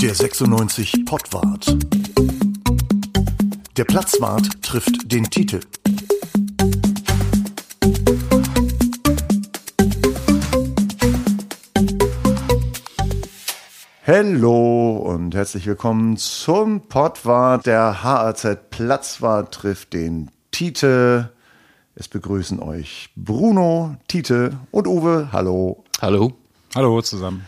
Der 96 Pottwart. Der Platzwart trifft den Titel. Hallo und herzlich willkommen zum Pottwart. Der HAZ Platzwart trifft den Tite. Es begrüßen euch Bruno, Tite und Uwe. Hallo. Hallo. Hallo zusammen.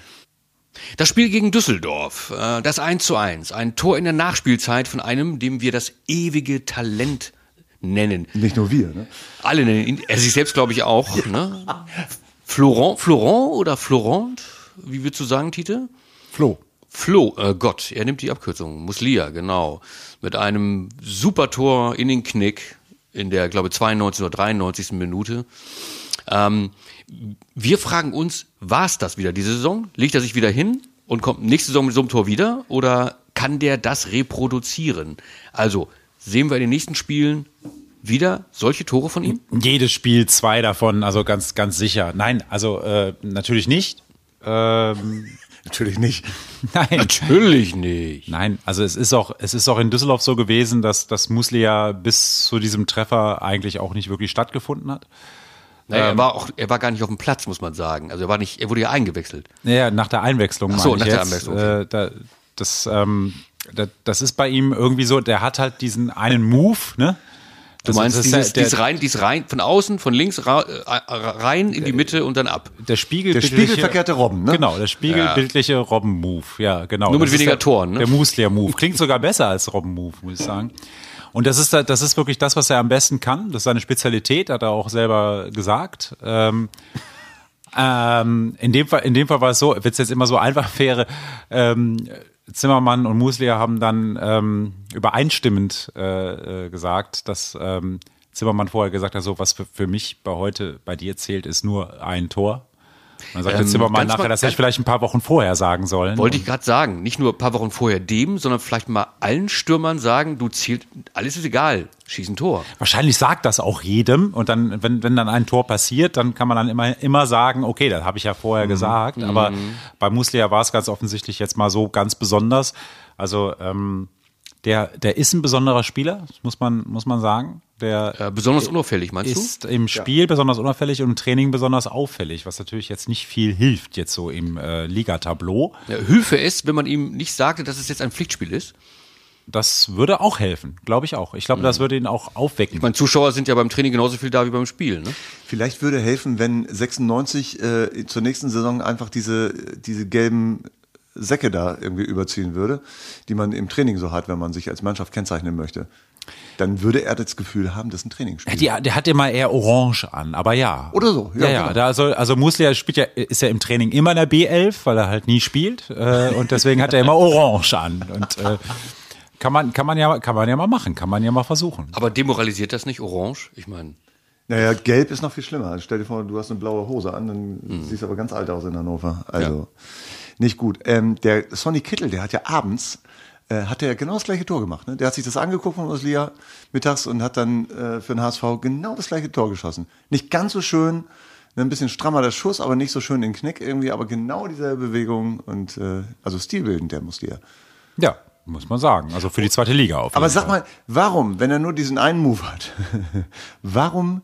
Das Spiel gegen Düsseldorf, äh, das 1 zu 1, ein Tor in der Nachspielzeit von einem, dem wir das ewige Talent nennen. Nicht nur wir, ne? Alle nennen ihn, er sich selbst glaube ich auch. Ne? Florent, Florent oder Florent, wie würdest du sagen, Tite? Flo. Flo, äh Gott, er nimmt die Abkürzung, Muslia, genau. Mit einem super Tor in den Knick in der, glaube 92 oder 93. Minute. Ähm, wir fragen uns, war es das wieder diese Saison? Legt er sich wieder hin und kommt nächste Saison mit so einem Tor wieder? Oder kann der das reproduzieren? Also, sehen wir in den nächsten Spielen wieder solche Tore von ihm? Jedes Spiel zwei davon, also ganz, ganz sicher. Nein, also äh, natürlich nicht. Ähm, Natürlich nicht. nein. Natürlich nicht. Nein, also es ist auch, es ist auch in Düsseldorf so gewesen, dass das Muslia bis zu diesem Treffer eigentlich auch nicht wirklich stattgefunden hat. Naja, er war auch, er war gar nicht auf dem Platz, muss man sagen. Also er war nicht, er wurde ja eingewechselt. Naja, nach der Einwechslung. Ach so, nach der jetzt. Einwechslung, okay. Äh, da, das, ähm, da, das ist bei ihm irgendwie so, der hat halt diesen einen Move, ne? Du Das- meinst das ist dieses, der, dieses rein, dieses rein, von außen, von links ra, äh, rein in die Mitte und dann ab. der Spiegel Der spiegelverkehrte Robben, ne? Genau, der spiegelbildliche Robben-Move, ja, genau. Nur mit weniger der, Toren, ne? Der Muslia-Move. Klingt sogar besser als Robben-Move, muss ich sagen. Und das ist, da- das ist wirklich das, was er am besten kann. Das ist seine Spezialität, hat er auch selber gesagt. Ähm, ähm, in, dem Fall, in dem Fall war es so, wenn es jetzt immer so einfach wäre, ähm, Zimmermann und Muslia haben dann ähm, übereinstimmend äh, äh, gesagt, dass ähm, Zimmermann vorher gesagt hat, so was für, für mich bei heute bei dir zählt, ist nur ein Tor. Und dann sagte Ähm, ganz nachher, mal- das hätte ich vielleicht ein paar Wochen vorher sagen sollen. Wollte ich gerade sagen, nicht nur ein paar Wochen vorher dem, sondern vielleicht mal allen Stürmern sagen, du zielt, alles ist egal, schieß ein Tor. Wahrscheinlich sagt das auch jedem und dann, wenn, wenn dann ein Tor passiert, dann kann man dann immer, immer sagen, okay, das habe ich ja vorher gesagt. Aber bei Muslia war es ganz offensichtlich jetzt mal so ganz besonders. Also ähm, der, der ist ein besonderer Spieler, muss man, muss man sagen. Der Äh, besonders unauffällig, meinst ist im Spiel besonders unauffällig und im Training besonders auffällig, was natürlich jetzt nicht viel hilft, jetzt so im äh, Ligatableau. du? Ja, Hilfe ist, wenn man ihm nicht sagte, dass es jetzt ein Pflichtspiel ist. Das würde auch helfen, glaube ich auch. Ich glaube, das würde ihn auch aufwecken. Ich meine, Zuschauer sind ja beim Training genauso viel da wie beim Spiel. Ne? Vielleicht würde helfen, wenn 96 äh, zur nächsten Saison einfach diese, diese gelben Säcke da irgendwie überziehen würde, die man im Training so hat, wenn man sich als Mannschaft kennzeichnen möchte. Dann würde er das Gefühl haben, das ist ein Trainingsspiel. Die, der hat immer eher Orange an, aber ja. Oder so, ja, Ja, ja. genau. Da also, also Muslia spielt ja, ist ja im Training immer in der B11, weil er halt nie spielt. Äh, und deswegen hat er immer Orange an. Und äh, kann man, kann man ja, kann man ja mal machen, kann man ja mal versuchen. Aber demoralisiert das nicht Orange? Ich meine, Naja, gelb ist noch viel schlimmer. Stell dir vor, du hast eine blaue Hose an, dann siehst du aber ganz alt aus in Hannover. Also nicht gut. Ähm, der Sonny Kittel, der hat ja abends, äh, hat er genau das gleiche Tor gemacht. Ne? Der hat sich das angeguckt von Oslia mittags und hat dann äh, für den HSV genau das gleiche Tor geschossen. Nicht ganz so schön, ne, ein bisschen strammer der Schuss, aber nicht so schön den Knick irgendwie, aber genau dieselbe Bewegung und äh, also stilbildend, der Muslia. Ja, muss man sagen. Also für die zweite Liga auf. Aber jeden sag Fall. mal, warum, wenn er nur diesen einen Move hat, warum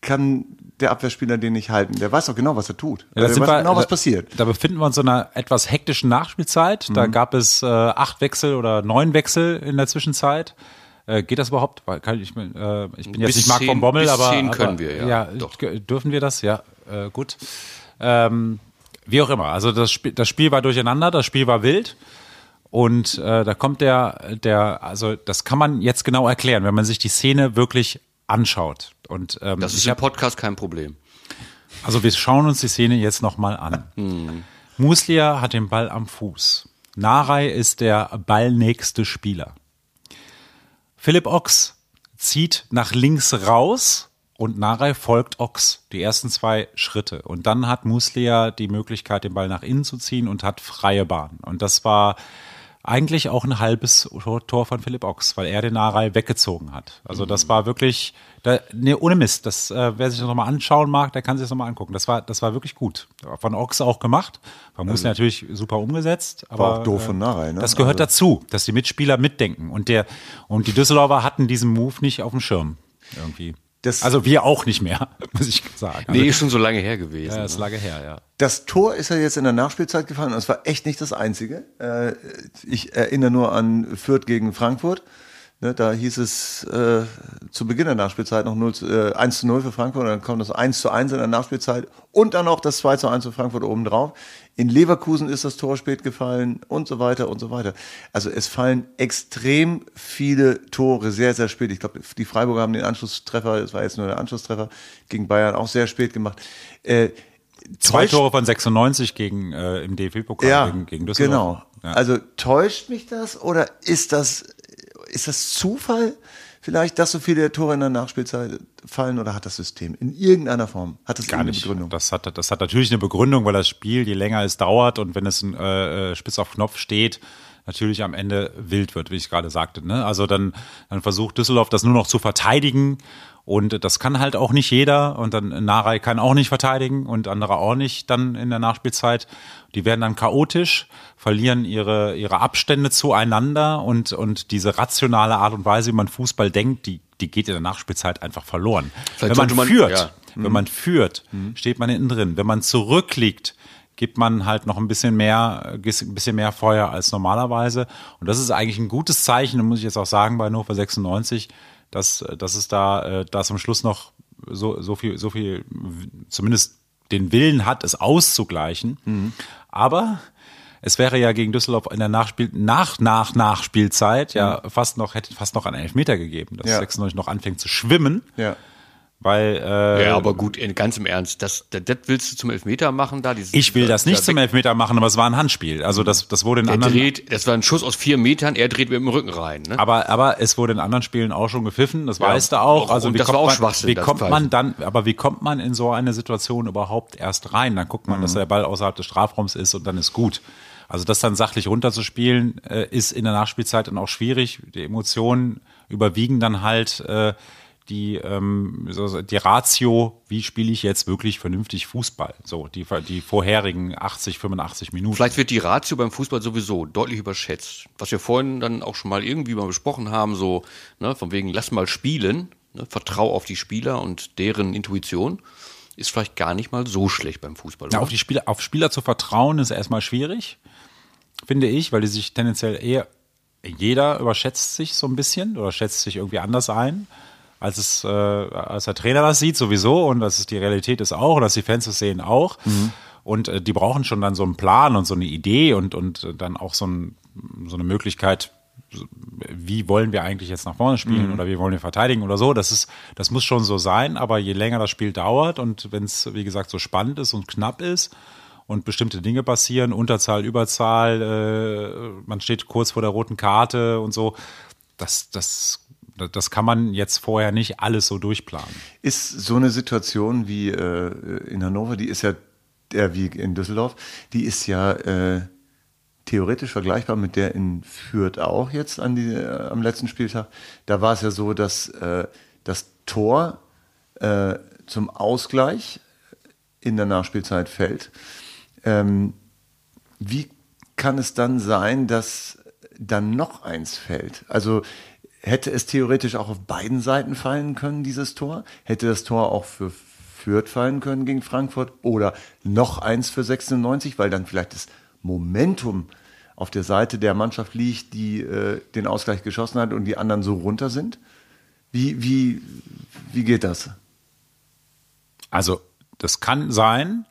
kann der Abwehrspieler den nicht halten? Der weiß doch genau, was er tut. Ja, da der weiß wir- genau, was da- passiert. Da befinden wir uns in einer etwas hektischen Nachspielzeit. Da gab es äh, acht Wechsel oder neun Wechsel in der Zwischenzeit. Äh, geht das überhaupt? Weil Kann ich, äh, ich bin jetzt Bis nicht Marc von Bommel, bis aber, zehn aber können wir, ja. Doch. Doch. Dürfen wir das? Ja, äh, gut. Ähm, wie auch immer. Also das Spiel, das Spiel war durcheinander, das Spiel war wild. Und äh, da kommt der, der, also das kann man jetzt genau erklären, wenn man sich die Szene wirklich anschaut. Und ähm, das ist im Podcast kein Problem. also wir schauen uns die Szene jetzt nochmal an. Muslia hat den Ball am Fuß. Narei ist der ballnächste Spieler. Philipp Ochs zieht nach links raus und Narei folgt Ochs die ersten zwei Schritte. Und dann hat Muslia die Möglichkeit, den Ball nach innen zu ziehen und hat freie Bahn. Und das war eigentlich auch ein halbes Tor von Philipp Ochs, weil er den Narei weggezogen hat. Also das war wirklich, da, nee, ohne Mist. Das, äh, wer sich das nochmal anschauen mag, der kann sich das nochmal angucken. Das war, das war wirklich gut. Von Ochs auch gemacht. Man muss natürlich super umgesetzt, aber War auch doof von Narei, ne? das gehört Also- dazu, dass die Mitspieler mitdenken. Und der und die Düsseldorfer hatten diesen Move nicht auf dem Schirm irgendwie. Das- also wir auch nicht mehr, muss ich sagen. Also, Nee, ist schon so lange her gewesen. ja, das ist ne? lange her, ja. Das Tor ist ja jetzt in der Nachspielzeit gefallen und es war echt nicht das einzige. Äh, ich erinnere nur an Fürth gegen Frankfurt. Ne, da hieß es äh, zu Beginn der Nachspielzeit noch 0 zu, äh, 1 zu 0 für Frankfurt und dann kommt das 1 zu 1 in der Nachspielzeit und dann noch das 2 zu 1 für Frankfurt obendrauf. In Leverkusen ist das Tor spät gefallen und so weiter und so weiter. Also es fallen extrem viele Tore sehr, sehr spät. Ich glaube, die Freiburger haben den Anschlusstreffer, das war jetzt nur der Anschlusstreffer, gegen Bayern auch sehr spät gemacht. Äh, Zwei Tore von 96 gegen äh, im DFB-Pokal ja, gegen, gegen Düsseldorf. Genau. Ja. Also täuscht mich das oder ist das, ist das Zufall vielleicht, dass so viele Tore in der Nachspielzeit fallen oder hat das System in irgendeiner Form? Hat das Gar nicht. Begründung? Das hat, das hat natürlich eine Begründung, weil das Spiel, je länger es dauert und wenn es äh, äh, spitz auf Knopf steht, natürlich am Ende wild wird, wie ich gerade sagte. Ne? Also dann, dann versucht Düsseldorf das nur noch zu verteidigen und das kann halt auch nicht jeder und dann Narei kann auch nicht verteidigen und andere auch nicht dann in der Nachspielzeit. Die werden dann chaotisch, verlieren ihre, ihre Abstände zueinander und, und diese rationale Art und Weise, wie man Fußball denkt, die, die geht in der Nachspielzeit einfach verloren. Vielleicht Wenn man, man- führt, ja. wenn man führt, steht man hinten drin. Wenn man zurückliegt, gibt man halt noch ein bisschen mehr, äh, ein bisschen mehr Feuer als normalerweise. Und das ist eigentlich ein gutes Zeichen, muss ich jetzt auch sagen, bei Hannover 96, dass, dass es da, äh, da zum Schluss noch so, so viel, so viel, zumindest den Willen hat, es auszugleichen. Aber es wäre ja gegen Düsseldorf in der Nachspiel, nach, nach, Nachspielzeit ja fast noch, hätte fast noch einen Elfmeter gegeben, dass Ja. 96 noch anfängt zu schwimmen, Ja. Weil, äh, Ja, aber gut, in- ganz im Ernst, das, das, das willst du zum Elfmeter machen da? Dieses, Ich will das nicht da- zum Elfmeter machen, aber es war ein Handspiel. Also das, das wurde in Er anderen, dreht, das war ein Schuss aus vier Metern, er dreht mit dem Rücken rein. Ne? aber, aber es wurde in anderen Spielen auch schon gepfiffen, das Ja, weißt du auch. Also wie das kommt war auch man, Schwachsinn, Wie kommt Pfeifen. man dann, aber wie kommt man in so eine Situation überhaupt erst rein? Dann guckt man, dass der Ball außerhalb des Strafraums ist und dann ist gut. Also das dann sachlich runterzuspielen, äh, ist in der Nachspielzeit dann auch schwierig. Die Emotionen überwiegen dann halt äh, die, ähm, die Ratio, wie spiele ich jetzt wirklich vernünftig Fußball? So, die, die vorherigen 80, 85 Minuten. Vielleicht wird die Ratio beim Fußball sowieso deutlich überschätzt. Was wir vorhin dann auch schon mal irgendwie mal besprochen haben, so, ne, von wegen, lass mal spielen, ne, vertrau auf die Spieler und deren Intuition, ist vielleicht gar nicht mal so schlecht beim Fußball. Ja, auf die Spieler, auf Spieler zu vertrauen ist erstmal schwierig, finde ich, weil die sich tendenziell eher, jeder überschätzt sich so ein bisschen oder schätzt sich irgendwie anders ein, als es, äh, als der Trainer das sieht sowieso und dass es die Realität ist auch und dass die Fans es sehen auch. Und äh, die brauchen schon dann so einen Plan und so eine Idee und, und dann auch so, ein, so eine Möglichkeit, wie wollen wir eigentlich jetzt nach vorne spielen oder wie wollen wir verteidigen oder so. Das ist, das muss schon so sein, aber je länger das Spiel dauert und wenn es, wie gesagt, so spannend ist und knapp ist und bestimmte Dinge passieren, Unterzahl, Überzahl, äh, man steht kurz vor der roten Karte und so, das, das, das kann man jetzt vorher nicht alles so durchplanen. Ist so eine Situation wie äh, in Hannover, die ist ja, äh, wie in Düsseldorf, die ist ja äh, theoretisch vergleichbar mit der in Fürth auch jetzt an die, äh, am letzten Spieltag. Da war es ja so, dass äh, das Tor äh, zum Ausgleich in der Nachspielzeit fällt. Ähm, wie kann es dann sein, dass dann noch eins fällt? Also hätte es theoretisch auch auf beiden Seiten fallen können, dieses Tor? Hätte das Tor auch für Fürth fallen können gegen Frankfurt oder noch eins für 96, weil dann vielleicht das Momentum auf der Seite der Mannschaft liegt, die äh, den Ausgleich geschossen hat und die anderen so runter sind? Wie, wie, wie geht das? Also, das kann sein.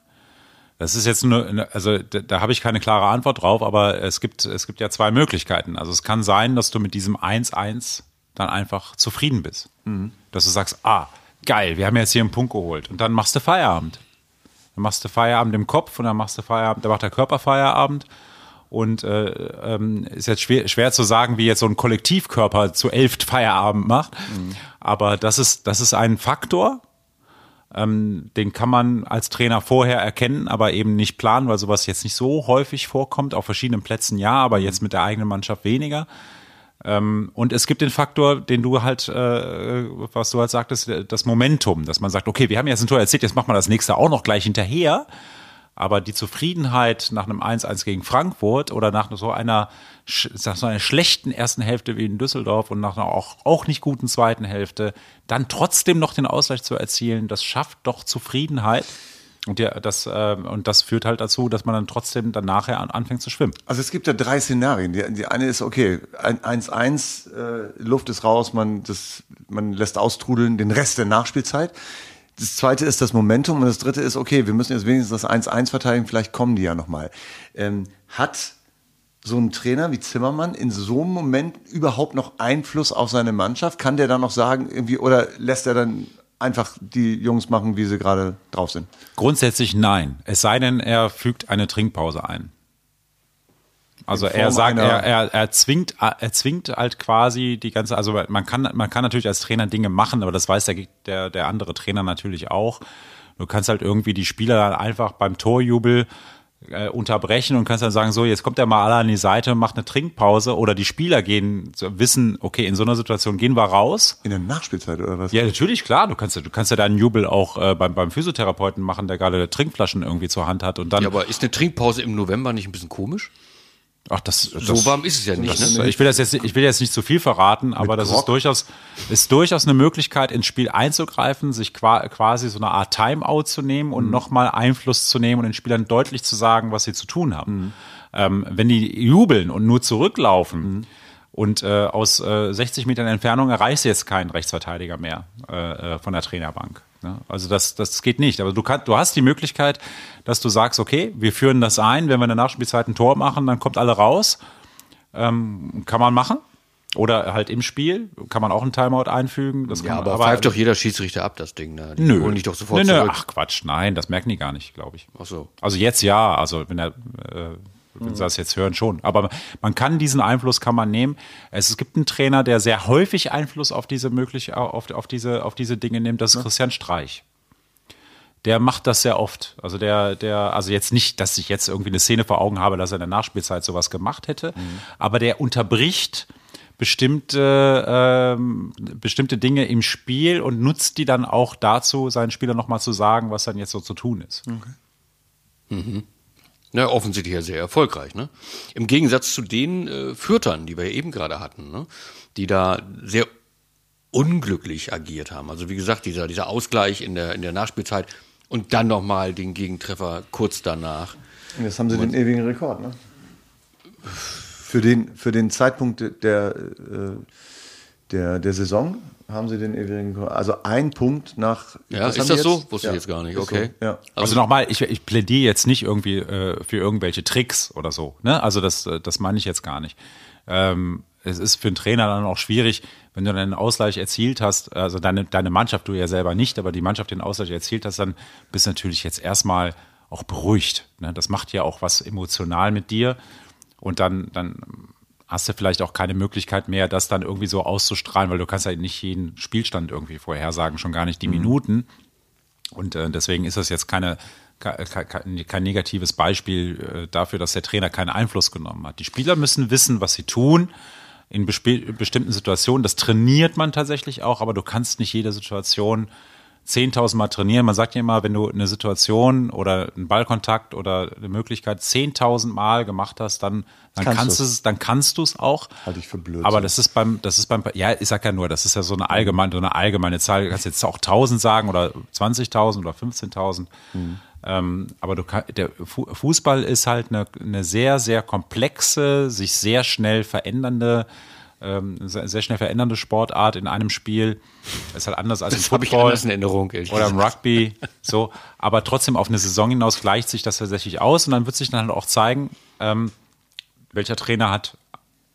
Das ist jetzt nur, also da, da habe ich keine klare Antwort drauf, aber es gibt, es gibt ja zwei Möglichkeiten. Also es kann sein, dass du mit diesem 1-1 dann einfach zufrieden bist. Dass du sagst, ah, geil, wir haben jetzt hier einen Punkt geholt. Und dann machst du Feierabend. Dann machst du Feierabend im Kopf und dann machst du Feierabend, da macht der Körper Feierabend. Und äh, ähm, ist jetzt schwer, schwer zu sagen, wie jetzt so ein Kollektivkörper zu elf Feierabend macht. Aber das ist, das ist ein Faktor. Ähm, den kann man als Trainer vorher erkennen, aber eben nicht planen, weil sowas jetzt nicht so häufig vorkommt. Auf verschiedenen Plätzen ja, aber jetzt mit der eigenen Mannschaft weniger. Ähm, und es gibt den Faktor, den du halt, äh, was du halt sagtest, das Momentum, dass man sagt, okay, wir haben jetzt ein Tor erzählt, jetzt machen wir das nächste auch noch gleich hinterher. Aber die Zufriedenheit nach einem 1-1 gegen Frankfurt oder nach so einer, nach so einer schlechten ersten Hälfte wie in Düsseldorf und nach einer auch, auch nicht guten zweiten Hälfte, dann trotzdem noch den Ausgleich zu erzielen, das schafft doch Zufriedenheit. Und, ja, das, äh, und das führt halt dazu, dass man dann trotzdem dann nachher an, anfängt zu schwimmen. Also es gibt ja drei Szenarien. Die, die eine ist, okay, 1-1, äh, Luft ist raus, man, das, man lässt austrudeln den Rest der Nachspielzeit. Das zweite ist das Momentum und das dritte ist, okay, wir müssen jetzt wenigstens das 1-1 verteidigen, vielleicht kommen die ja nochmal. Ähm, hat so ein Trainer wie Zimmermann in so einem Moment überhaupt noch Einfluss auf seine Mannschaft? Kann der dann noch sagen, irgendwie, oder lässt er dann einfach die Jungs machen, wie sie gerade drauf sind? Grundsätzlich nein. Es sei denn, er fügt eine Trinkpause ein. Also er sagt, er, er, er zwingt, er zwingt halt quasi die ganze, also man kann, man kann natürlich als Trainer Dinge machen, aber das weiß der, der, der andere Trainer natürlich auch. Du kannst halt irgendwie die Spieler dann einfach beim Torjubel äh, unterbrechen und kannst dann sagen, so, jetzt kommt der mal alle an die Seite und macht eine Trinkpause oder die Spieler gehen, wissen, okay, in so einer Situation gehen wir raus. In der Nachspielzeit oder was? Ja, natürlich, klar. Du kannst, du kannst ja deinen Jubel auch äh, beim, beim Physiotherapeuten machen, der gerade Trinkflaschen irgendwie zur Hand hat und dann. Ja, aber ist eine Trinkpause im November nicht ein bisschen komisch? Ach, das, das, so warm ist es ja nicht. Das, ne? Ich will das jetzt, ich will jetzt nicht zu viel verraten, aber das ist durchaus, ist durchaus eine Möglichkeit, ins Spiel einzugreifen, sich quasi so eine Art Timeout zu nehmen und mhm. nochmal Einfluss zu nehmen und den Spielern deutlich zu sagen, was sie zu tun haben. Mhm. Ähm, wenn die jubeln und nur zurücklaufen, mhm. Und äh, aus äh, 60 Metern Entfernung erreichst du jetzt keinen Rechtsverteidiger mehr äh, äh, von der Trainerbank. Ne? Also das, das geht nicht. Aber du, kann, du hast die Möglichkeit, dass du sagst, okay, wir führen das ein, wenn wir in der Nachspielzeit ein Tor machen, dann kommt alle raus. Ähm, kann man machen. Oder halt im Spiel kann man auch einen Timeout einfügen. Das ja, man, aber, aber pfeift doch jeder Schiedsrichter ab, das Ding. Ne? Die nö. holen dich doch sofort nö, nö. zurück. Ach Quatsch, nein, das merken die gar nicht, glaube ich. Ach so. Also jetzt ja, also wenn er äh, wenn Sie das jetzt hören, schon. Aber man kann diesen Einfluss kann man nehmen. Es, gibt einen Trainer, der sehr häufig Einfluss auf diese möglich, auf, auf diese, auf diese Dinge nimmt. Das ist Christian Streich. Der macht das sehr oft. Also der, der, also jetzt nicht, dass ich jetzt irgendwie eine Szene vor Augen habe, dass er in der Nachspielzeit sowas gemacht hätte, mhm. aber der unterbricht bestimmte, ähm, bestimmte Dinge im Spiel und nutzt die dann auch dazu, seinen Spielern nochmal zu sagen, was dann jetzt so zu tun ist. Okay. Mhm. Na, offensichtlich ja sehr erfolgreich. Ne? Im Gegensatz zu den äh, Fürtern, die wir ja eben gerade hatten, ne? die da sehr unglücklich agiert haben. Also wie gesagt, dieser, dieser Ausgleich in der, in der Nachspielzeit und dann nochmal den Gegentreffer kurz danach. Und jetzt haben sie den ewigen Rekord, ne? Für den, für den Zeitpunkt der, äh, der, der Saison haben sie den ewigen. Also ein Punkt nach. Ja, ist das jetzt? so? Wusste ja. ich jetzt gar nicht. Okay. So, ja. Also, also nochmal, ich, ich plädiere jetzt nicht irgendwie äh, für irgendwelche Tricks oder so. Ne? Also das, äh, das meine ich jetzt gar nicht. Ähm, es ist für einen Trainer dann auch schwierig, wenn du einen Ausgleich erzielt hast, also deine, deine Mannschaft, du ja selber nicht, aber die Mannschaft den Ausgleich erzielt hast, dann bist du natürlich jetzt erstmal auch beruhigt. Ne? Das macht ja auch was emotional mit dir. Und dann, dann hast du vielleicht auch keine Möglichkeit mehr, das dann irgendwie so auszustrahlen, weil du kannst ja nicht jeden Spielstand irgendwie vorhersagen, schon gar nicht die mhm. Minuten. Und äh, deswegen ist das jetzt keine, kein, kein negatives Beispiel äh, dafür, dass der Trainer keinen Einfluss genommen hat. Die Spieler müssen wissen, was sie tun in bestimmten Situationen. Das trainiert man tatsächlich auch, aber du kannst nicht jede Situation 10.000 Mal trainieren. Man sagt ja immer, wenn du eine Situation oder einen Ballkontakt oder eine Möglichkeit 10.000 Mal gemacht hast, dann, dann kannst, kannst du es, dann kannst du es auch. Halte ich für blöd. Aber das ist beim, das ist beim, ja, ich sag ja nur, das ist ja so eine allgemeine, so eine allgemeine Zahl. Du kannst jetzt auch 1.000 sagen oder 20.000 oder 15.000. Mhm. Ähm, aber du kann, der Fußball ist halt eine, eine sehr, sehr komplexe, sich sehr schnell verändernde ähm, sehr schnell verändernde Sportart in einem Spiel. Ist halt anders als das im Football ich in Erinnerung, oder im Rugby. so, aber trotzdem auf eine Saison hinaus gleicht sich das tatsächlich aus und dann wird sich dann halt auch zeigen, ähm, welcher Trainer hat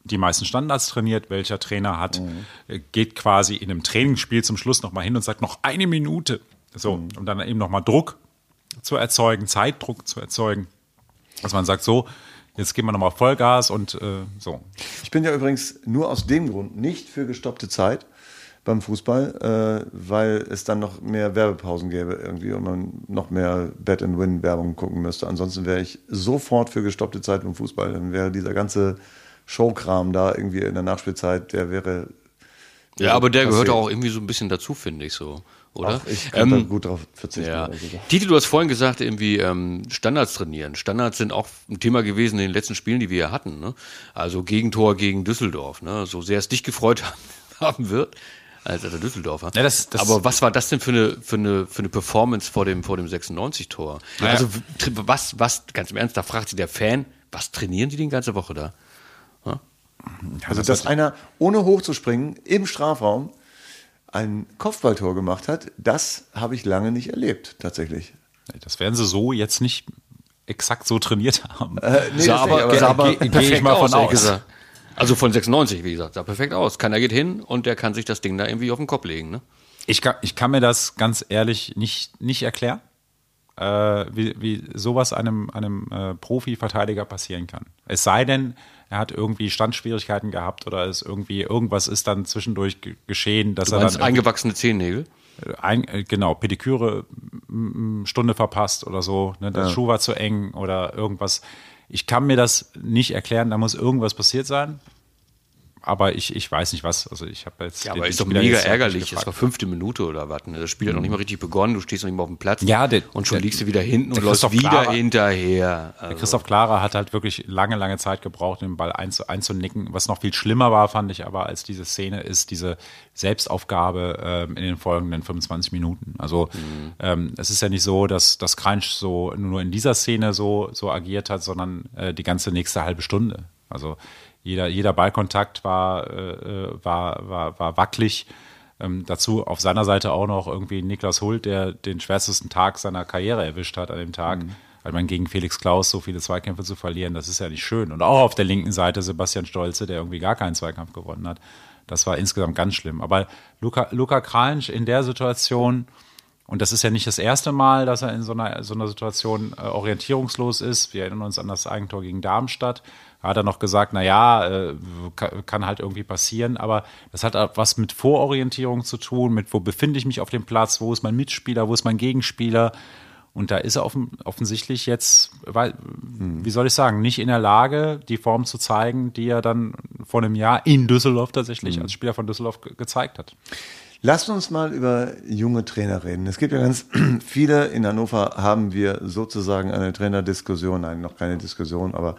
die meisten Standards trainiert, welcher Trainer hat mhm. Äh, geht quasi in einem Trainingsspiel zum Schluss noch mal hin und sagt noch eine Minute, so mhm. um dann eben noch mal Druck zu erzeugen, Zeitdruck zu erzeugen, dass man sagt so Jetzt geben wir nochmal Vollgas und äh, so. Ich bin ja übrigens nur aus dem Grund nicht für gestoppte Zeit, beim Fußball, äh, weil es dann noch mehr Werbepausen gäbe irgendwie und man noch mehr Bet-and-Win-Werbung gucken müsste. Ansonsten wäre ich sofort für gestoppte Zeit beim Fußball. Dann wäre dieser ganze Showkram da irgendwie in der Nachspielzeit, der wäre. Ja, aber der passiert. gehört auch irgendwie so ein bisschen dazu, finde ich so. Oder? Ach, ich könnte Ähm, da gut drauf verzichten. Ja. Titi, du hast vorhin gesagt, irgendwie ähm, Standards trainieren. Standards sind auch ein Thema gewesen in den letzten Spielen, die wir hier hatten. Ne? Also Gegentor gegen Düsseldorf. Ne? So sehr es dich gefreut haben, haben wird als der Düsseldorfer. Ja, das- das- Aber was war das denn für eine, für eine, für eine Performance vor dem, vor dem 96-Tor? Naja. Also was, was, ganz im Ernst, da fragt sich der Fan, was trainieren die die ganze Woche da? Also, dass einer ohne hochzuspringen im Strafraum ein Kopfballtor gemacht hat, das habe ich lange nicht erlebt, tatsächlich. Das werden sie so jetzt nicht exakt so trainiert haben. Äh, nee, sah aber, sah aber geh- geh ich perfekt mal von aus, aus. Also von 96, wie gesagt, sah perfekt aus. Keiner geht hin und der kann sich das Ding da irgendwie auf den Kopf legen. Ne? Ich kann, ich kann mir das ganz ehrlich nicht, nicht erklären, äh, wie, wie sowas einem, einem äh, Profi-Verteidiger passieren kann. Es sei denn, er hat irgendwie Standschwierigkeiten gehabt oder es irgendwie irgendwas ist dann zwischendurch ge- geschehen, dass Du er dann eingewachsene Zehennägel? ein, äh, genau, Pediküre Stunde verpasst oder so, ne, der Schuh war zu eng oder irgendwas. Ich kann mir das nicht erklären, da muss irgendwas passiert sein. Aber ich, ich weiß nicht was. Also ich habe jetzt. Ja, aber ist doch mega ärgerlich. Es war fünfte Minute oder was. ne? Das Spiel hat noch nicht mal richtig begonnen. Du stehst noch nicht mal auf dem Platz. Ja, der- und schon der- liegst du wieder hinten und der läufst wieder Klara- hinterher. Der Also, Christoph Klara hat halt wirklich lange, lange Zeit gebraucht, den Ball einzu, einzunicken. Was noch viel schlimmer war, fand ich aber, als diese Szene, ist diese Selbstaufgabe ähm, in den folgenden 25 Minuten. Also ähm, es ist ja nicht so, dass das Crunch so nur in dieser Szene so, so agiert hat, sondern äh, die ganze nächste halbe Stunde. Also jeder, jeder Ballkontakt war, äh, war, war, war wackelig. Ähm, dazu auf seiner Seite auch noch irgendwie Niklas Hult, der den schwärzesten Tag seiner Karriere erwischt hat an dem Tag. Weil man gegen Felix Klaus so viele Zweikämpfe zu verlieren, das ist ja nicht schön. Und auch auf der linken Seite Sebastian Stolze, der irgendwie gar keinen Zweikampf gewonnen hat. Das war insgesamt ganz schlimm. Aber Luca, Luca Kranj in der Situation, und das ist ja nicht das erste Mal, dass er in so einer, so einer Situation äh, orientierungslos ist. Wir erinnern uns an das Eigentor gegen Darmstadt. Hat er noch gesagt, na ja, äh, kann, halt irgendwie passieren, aber das hat auch was mit Vororientierung zu tun, mit wo befinde ich mich auf dem Platz, wo ist mein Mitspieler, wo ist mein Gegenspieler. Und da ist er offen, offensichtlich jetzt, weil, wie soll ich sagen, nicht in der Lage, die Form zu zeigen, die er dann vor einem Jahr in Düsseldorf tatsächlich als Spieler von Düsseldorf ge gezeigt hat. Lasst uns mal über junge Trainer reden. Es gibt ja ganz viele, in Hannover haben wir sozusagen eine Trainerdiskussion, nein, noch keine Diskussion, aber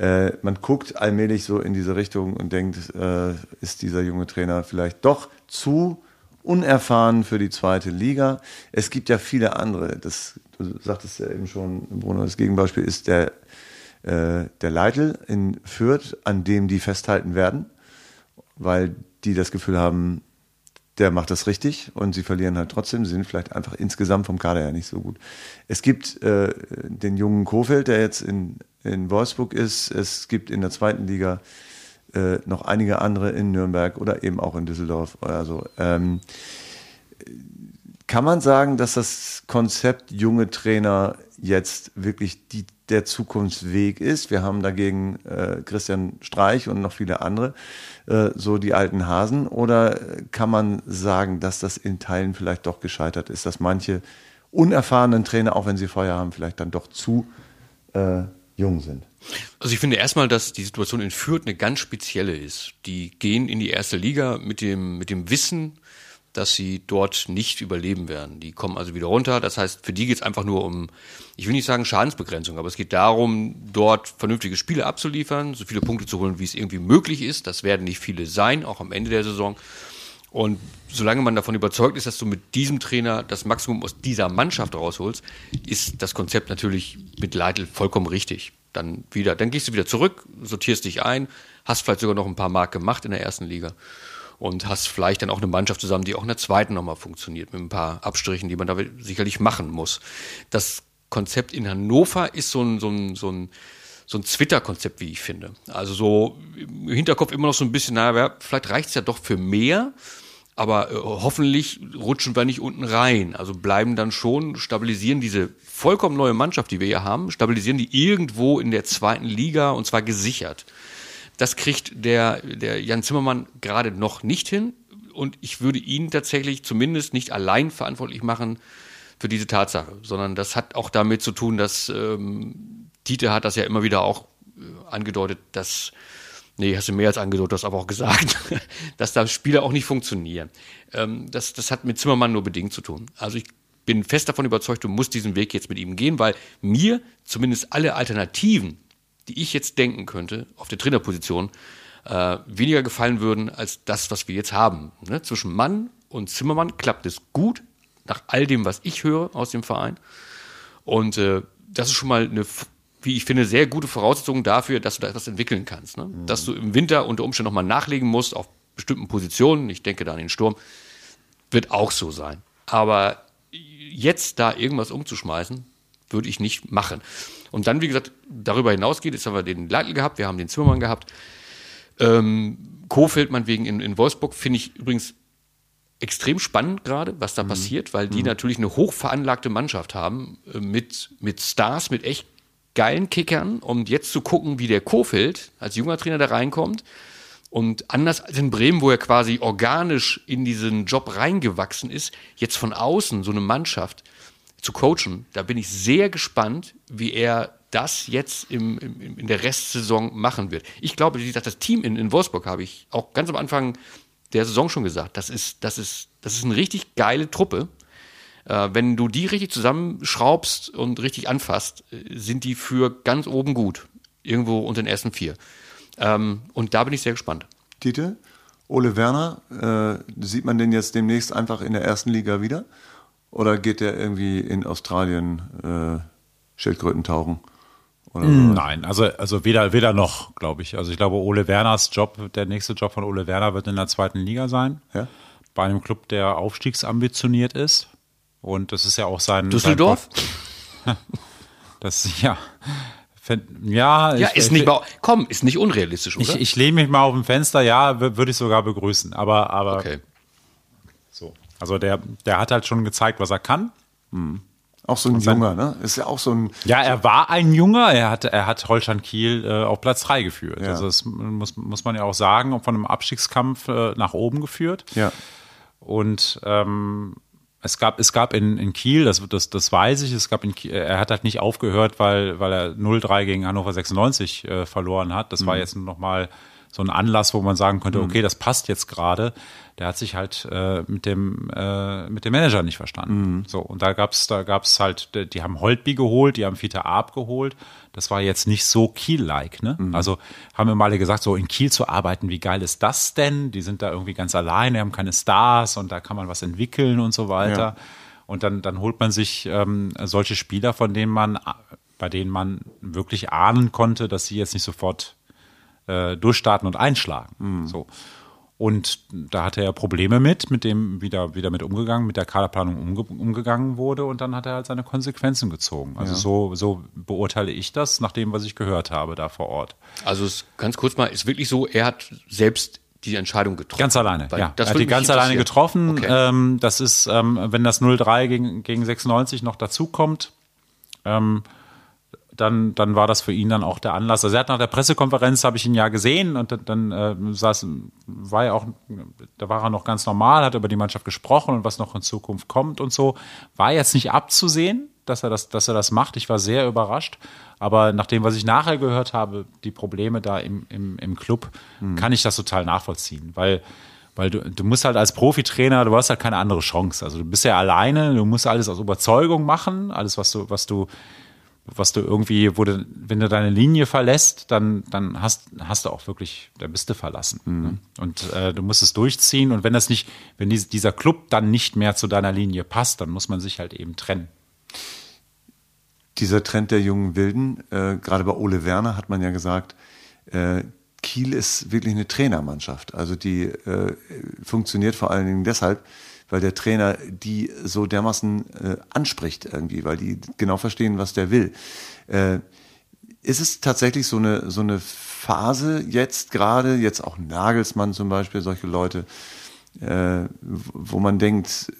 äh, man guckt allmählich so in diese Richtung und denkt, äh, ist dieser junge Trainer vielleicht doch zu unerfahren für die zweite Liga. Es gibt ja viele andere. Das, du sagtest ja eben schon, Bruno, das Gegenbeispiel ist der, äh, der Leitl in Fürth, an dem die festhalten werden, weil die das Gefühl haben, der macht das richtig und sie verlieren halt trotzdem, sie sind vielleicht einfach insgesamt vom Kader her nicht so gut. Es gibt äh, den jungen Kofeld, der jetzt in, in Wolfsburg ist, es gibt in der zweiten Liga äh, noch einige andere in Nürnberg oder eben auch in Düsseldorf. Also ähm, kann man sagen, dass das Konzept junge Trainer jetzt wirklich die, der Zukunftsweg ist? Wir haben dagegen äh, Christian Streich und noch viele andere, äh, so die alten Hasen. Oder kann man sagen, dass das in Teilen vielleicht doch gescheitert ist, dass manche unerfahrenen Trainer, auch wenn sie Feuer haben, vielleicht dann doch zu äh, jung sind? Also ich finde erstmal, dass die Situation in Fürth eine ganz spezielle ist. Die gehen in die erste Liga mit dem, mit dem Wissen, dass sie dort nicht überleben werden. Die kommen also wieder runter. Das heißt, für die geht es einfach nur um, ich will nicht sagen Schadensbegrenzung, aber es geht darum, dort vernünftige Spiele abzuliefern, so viele Punkte zu holen, wie es irgendwie möglich ist. Das werden nicht viele sein, auch am Ende der Saison. Und solange man davon überzeugt ist, dass du mit diesem Trainer das Maximum aus dieser Mannschaft rausholst, ist das Konzept natürlich mit Leitl vollkommen richtig. Dann wieder, dann gehst du wieder zurück, sortierst dich ein, hast vielleicht sogar noch ein paar Mark gemacht in der ersten Liga und hast vielleicht dann auch eine Mannschaft zusammen, die auch in der zweiten nochmal funktioniert, mit ein paar Abstrichen, die man da sicherlich machen muss. Das Konzept in Hannover ist so ein, so ein, so ein, so ein Twitter-Konzept, wie ich finde. Also so im Hinterkopf immer noch so ein bisschen, naja, vielleicht reicht's ja doch für mehr, aber äh, hoffentlich rutschen wir nicht unten rein. Also bleiben dann schon, stabilisieren diese vollkommen neue Mannschaft, die wir hier haben, stabilisieren die irgendwo in der zweiten Liga und zwar gesichert. Das kriegt der, der Jan Zimmermann gerade noch nicht hin. und ich würde ihn tatsächlich zumindest nicht allein verantwortlich machen für diese Tatsache, sondern das hat auch damit zu tun, dass ähm, Dieter hat das ja immer wieder auch äh, angedeutet, dass Nee, hast du mehr als angedeutet, hast aber auch gesagt, dass da Spiele auch nicht funktionieren. Ähm, das, das hat mit Zimmermann nur bedingt zu tun. Also ich bin fest davon überzeugt, du musst diesen Weg jetzt mit ihm gehen, weil mir zumindest alle Alternativen, die ich jetzt denken könnte, auf der Trainerposition, äh, weniger gefallen würden als das, was wir jetzt haben. Ne? Zwischen Mann und Zimmermann klappt es gut, nach all dem, was ich höre aus dem Verein. Und äh, das ist schon mal eine wie ich finde, sehr gute Voraussetzungen dafür, dass du da etwas entwickeln kannst. Ne? Mhm. Dass du im Winter unter Umständen nochmal nachlegen musst auf bestimmten Positionen, ich denke da an den Sturm, wird auch so sein. Aber jetzt da irgendwas umzuschmeißen, würde ich nicht machen. Und dann, wie gesagt, darüber hinaus geht, jetzt haben wir den Leitl gehabt, wir haben den Zimmermann gehabt. Ähm, Kofeld wegen in, in Wolfsburg finde ich übrigens extrem spannend gerade, was da mhm. passiert, weil die mhm. natürlich eine hochveranlagte Mannschaft haben äh, mit, mit Stars, mit echt geilen Kickern, um jetzt zu gucken, wie der Kofeld als junger Trainer da reinkommt. Und anders als in Bremen, wo er quasi organisch in diesen Job reingewachsen ist, jetzt von außen so eine Mannschaft zu coachen, da bin ich sehr gespannt, wie er das jetzt im, im, in der Restsaison machen wird. Ich glaube, wie gesagt, das Team in, in Wolfsburg habe ich auch ganz am Anfang der Saison schon gesagt, das ist, das ist, das ist eine richtig geile Truppe. Äh, wenn du die richtig zusammenschraubst und richtig anfasst, äh, sind die für ganz oben gut. Irgendwo unter den ersten vier. Ähm, und da bin ich sehr gespannt. Titel, Ole Werner, äh, sieht man den jetzt demnächst einfach in der ersten Liga wieder? Oder geht der irgendwie in Australien äh, Schildkröten tauchen? Nein, also, also weder, weder noch, glaube ich. Also ich glaube, Ole Werners Job, der nächste Job von Ole Werner wird in der zweiten Liga sein. Ja? Bei einem Club, der aufstiegsambitioniert ist. Und das ist ja auch sein. Düsseldorf? Sein das, ja. Ja, ja ich, ist nicht, komm, ist nicht unrealistisch, oder? Ich, ich lehne mich mal auf dem Fenster, ja, würde ich sogar begrüßen. Aber, aber okay. so. Also der, der hat halt schon gezeigt, was er kann. Hm. Auch so ein Junger, ne? Ist ja auch so ein. Ja, er war ein Junger. Er hat, er hat Holstein Kiel äh, auf Platz 3 geführt. Ja. Also das muss, muss man ja auch sagen, von einem Abstiegskampf äh, nach oben geführt. Ja. Und ähm, es gab, es gab in, in Kiel, das, das, das weiß ich, es gab in Kiel, er hat halt nicht aufgehört, weil, weil er 0-3 gegen Hannover 96 äh, verloren hat. Das mhm. war jetzt nochmal so ein Anlass, wo man sagen könnte, mhm. okay, das passt jetzt gerade. Der hat sich halt äh, mit dem äh, mit dem Manager nicht verstanden. Mhm. So und da gab's da gab's halt, die haben Holtby geholt, die haben Fiete Arp geholt. Das war jetzt nicht so Kiel-like. Ne? Mhm. Also haben wir mal gesagt, so in Kiel zu arbeiten, wie geil ist das denn? Die sind da irgendwie ganz alleine, haben keine Stars und da kann man was entwickeln und so weiter. Ja. Und dann, dann holt man sich ähm, solche Spieler, von denen man, bei denen man wirklich ahnen konnte, dass sie jetzt nicht sofort äh, durchstarten und einschlagen. Mhm. So. Und da hatte er Probleme mit, mit dem wieder, wieder mit umgegangen, mit der Kaderplanung umge umgegangen wurde und dann hat er halt seine Konsequenzen gezogen. Also ja. so, so beurteile ich das, nach dem, was ich gehört habe da vor Ort. Also es, ganz kurz mal, ist wirklich so, er hat selbst die Entscheidung getroffen. Ganz alleine, ja. er hat die ganz alleine getroffen. Okay. Ähm, das ist, ähm, wenn das 0-3 gegen, gegen 96 noch dazukommt, ähm, dann, dann war das für ihn dann auch der Anlass. Also er hat nach der Pressekonferenz, habe ich ihn ja gesehen und dann, dann äh, saß, war er auch, da war er noch ganz normal, hat über die Mannschaft gesprochen und was noch in Zukunft kommt und so. War jetzt nicht abzusehen, dass er das, dass er das macht. Ich war sehr überrascht. Aber nach dem, was ich nachher gehört habe, die Probleme da im, im, im Club, mhm. kann ich das total nachvollziehen, weil weil du, du musst halt als Profitrainer, du hast halt keine andere Chance. Also du bist ja alleine, du musst alles aus Überzeugung machen, alles, was du, was du was du irgendwie, wo du, wenn du deine Linie verlässt, dann, dann hast, hast du auch wirklich, da bist du verlassen. Mhm. Ne? Und äh, du musst es durchziehen. Und wenn das nicht, wenn dies, dieser Club dann nicht mehr zu deiner Linie passt, dann muss man sich halt eben trennen. Dieser Trend der jungen Wilden, äh, gerade bei Ole Werner hat man ja gesagt, äh, Kiel ist wirklich eine Trainermannschaft. Also die äh, funktioniert vor allen Dingen deshalb, weil der Trainer die so dermaßen äh, anspricht irgendwie, weil die genau verstehen, was der will. Äh, ist es tatsächlich so eine, so eine Phase jetzt gerade, jetzt auch Nagelsmann zum Beispiel, solche Leute, äh, wo man denkt,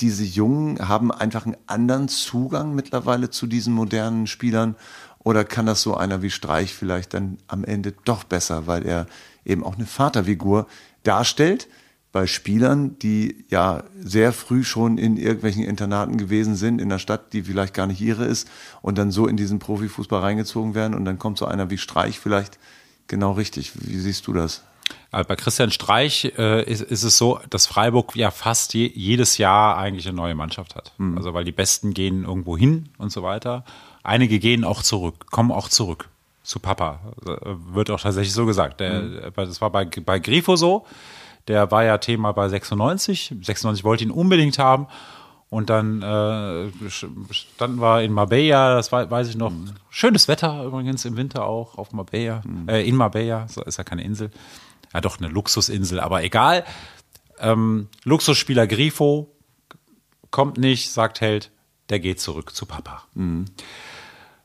diese Jungen haben einfach einen anderen Zugang mittlerweile zu diesen modernen Spielern oder kann das so einer wie Streich vielleicht dann am Ende doch besser, weil er eben auch eine Vaterfigur darstellt, bei Spielern, die ja sehr früh schon in irgendwelchen Internaten gewesen sind, in der Stadt, die vielleicht gar nicht ihre ist, und dann so in diesen Profifußball reingezogen werden und dann kommt so einer wie Streich vielleicht genau richtig. Wie siehst du das? Also bei Christian Streich äh, ist, ist es so, dass Freiburg ja fast je, jedes Jahr eigentlich eine neue Mannschaft hat. Mhm. Also weil die Besten gehen irgendwo hin und so weiter. Einige gehen auch zurück, kommen auch zurück zu Papa. Wird auch tatsächlich so gesagt. Mhm. Das war bei, bei Grifo so. Der war ja Thema bei 96. 96 wollte ihn unbedingt haben. Und dann äh, standen wir in Marbella, das weiß ich noch. Mhm. Schönes Wetter übrigens im Winter auch auf Marbella, mhm. äh, in Marbella, so ist ja keine Insel. Ja, doch eine Luxusinsel, aber egal. Ähm, Luxusspieler Grifo kommt nicht, sagt Held, der geht zurück zu Papa. Mhm.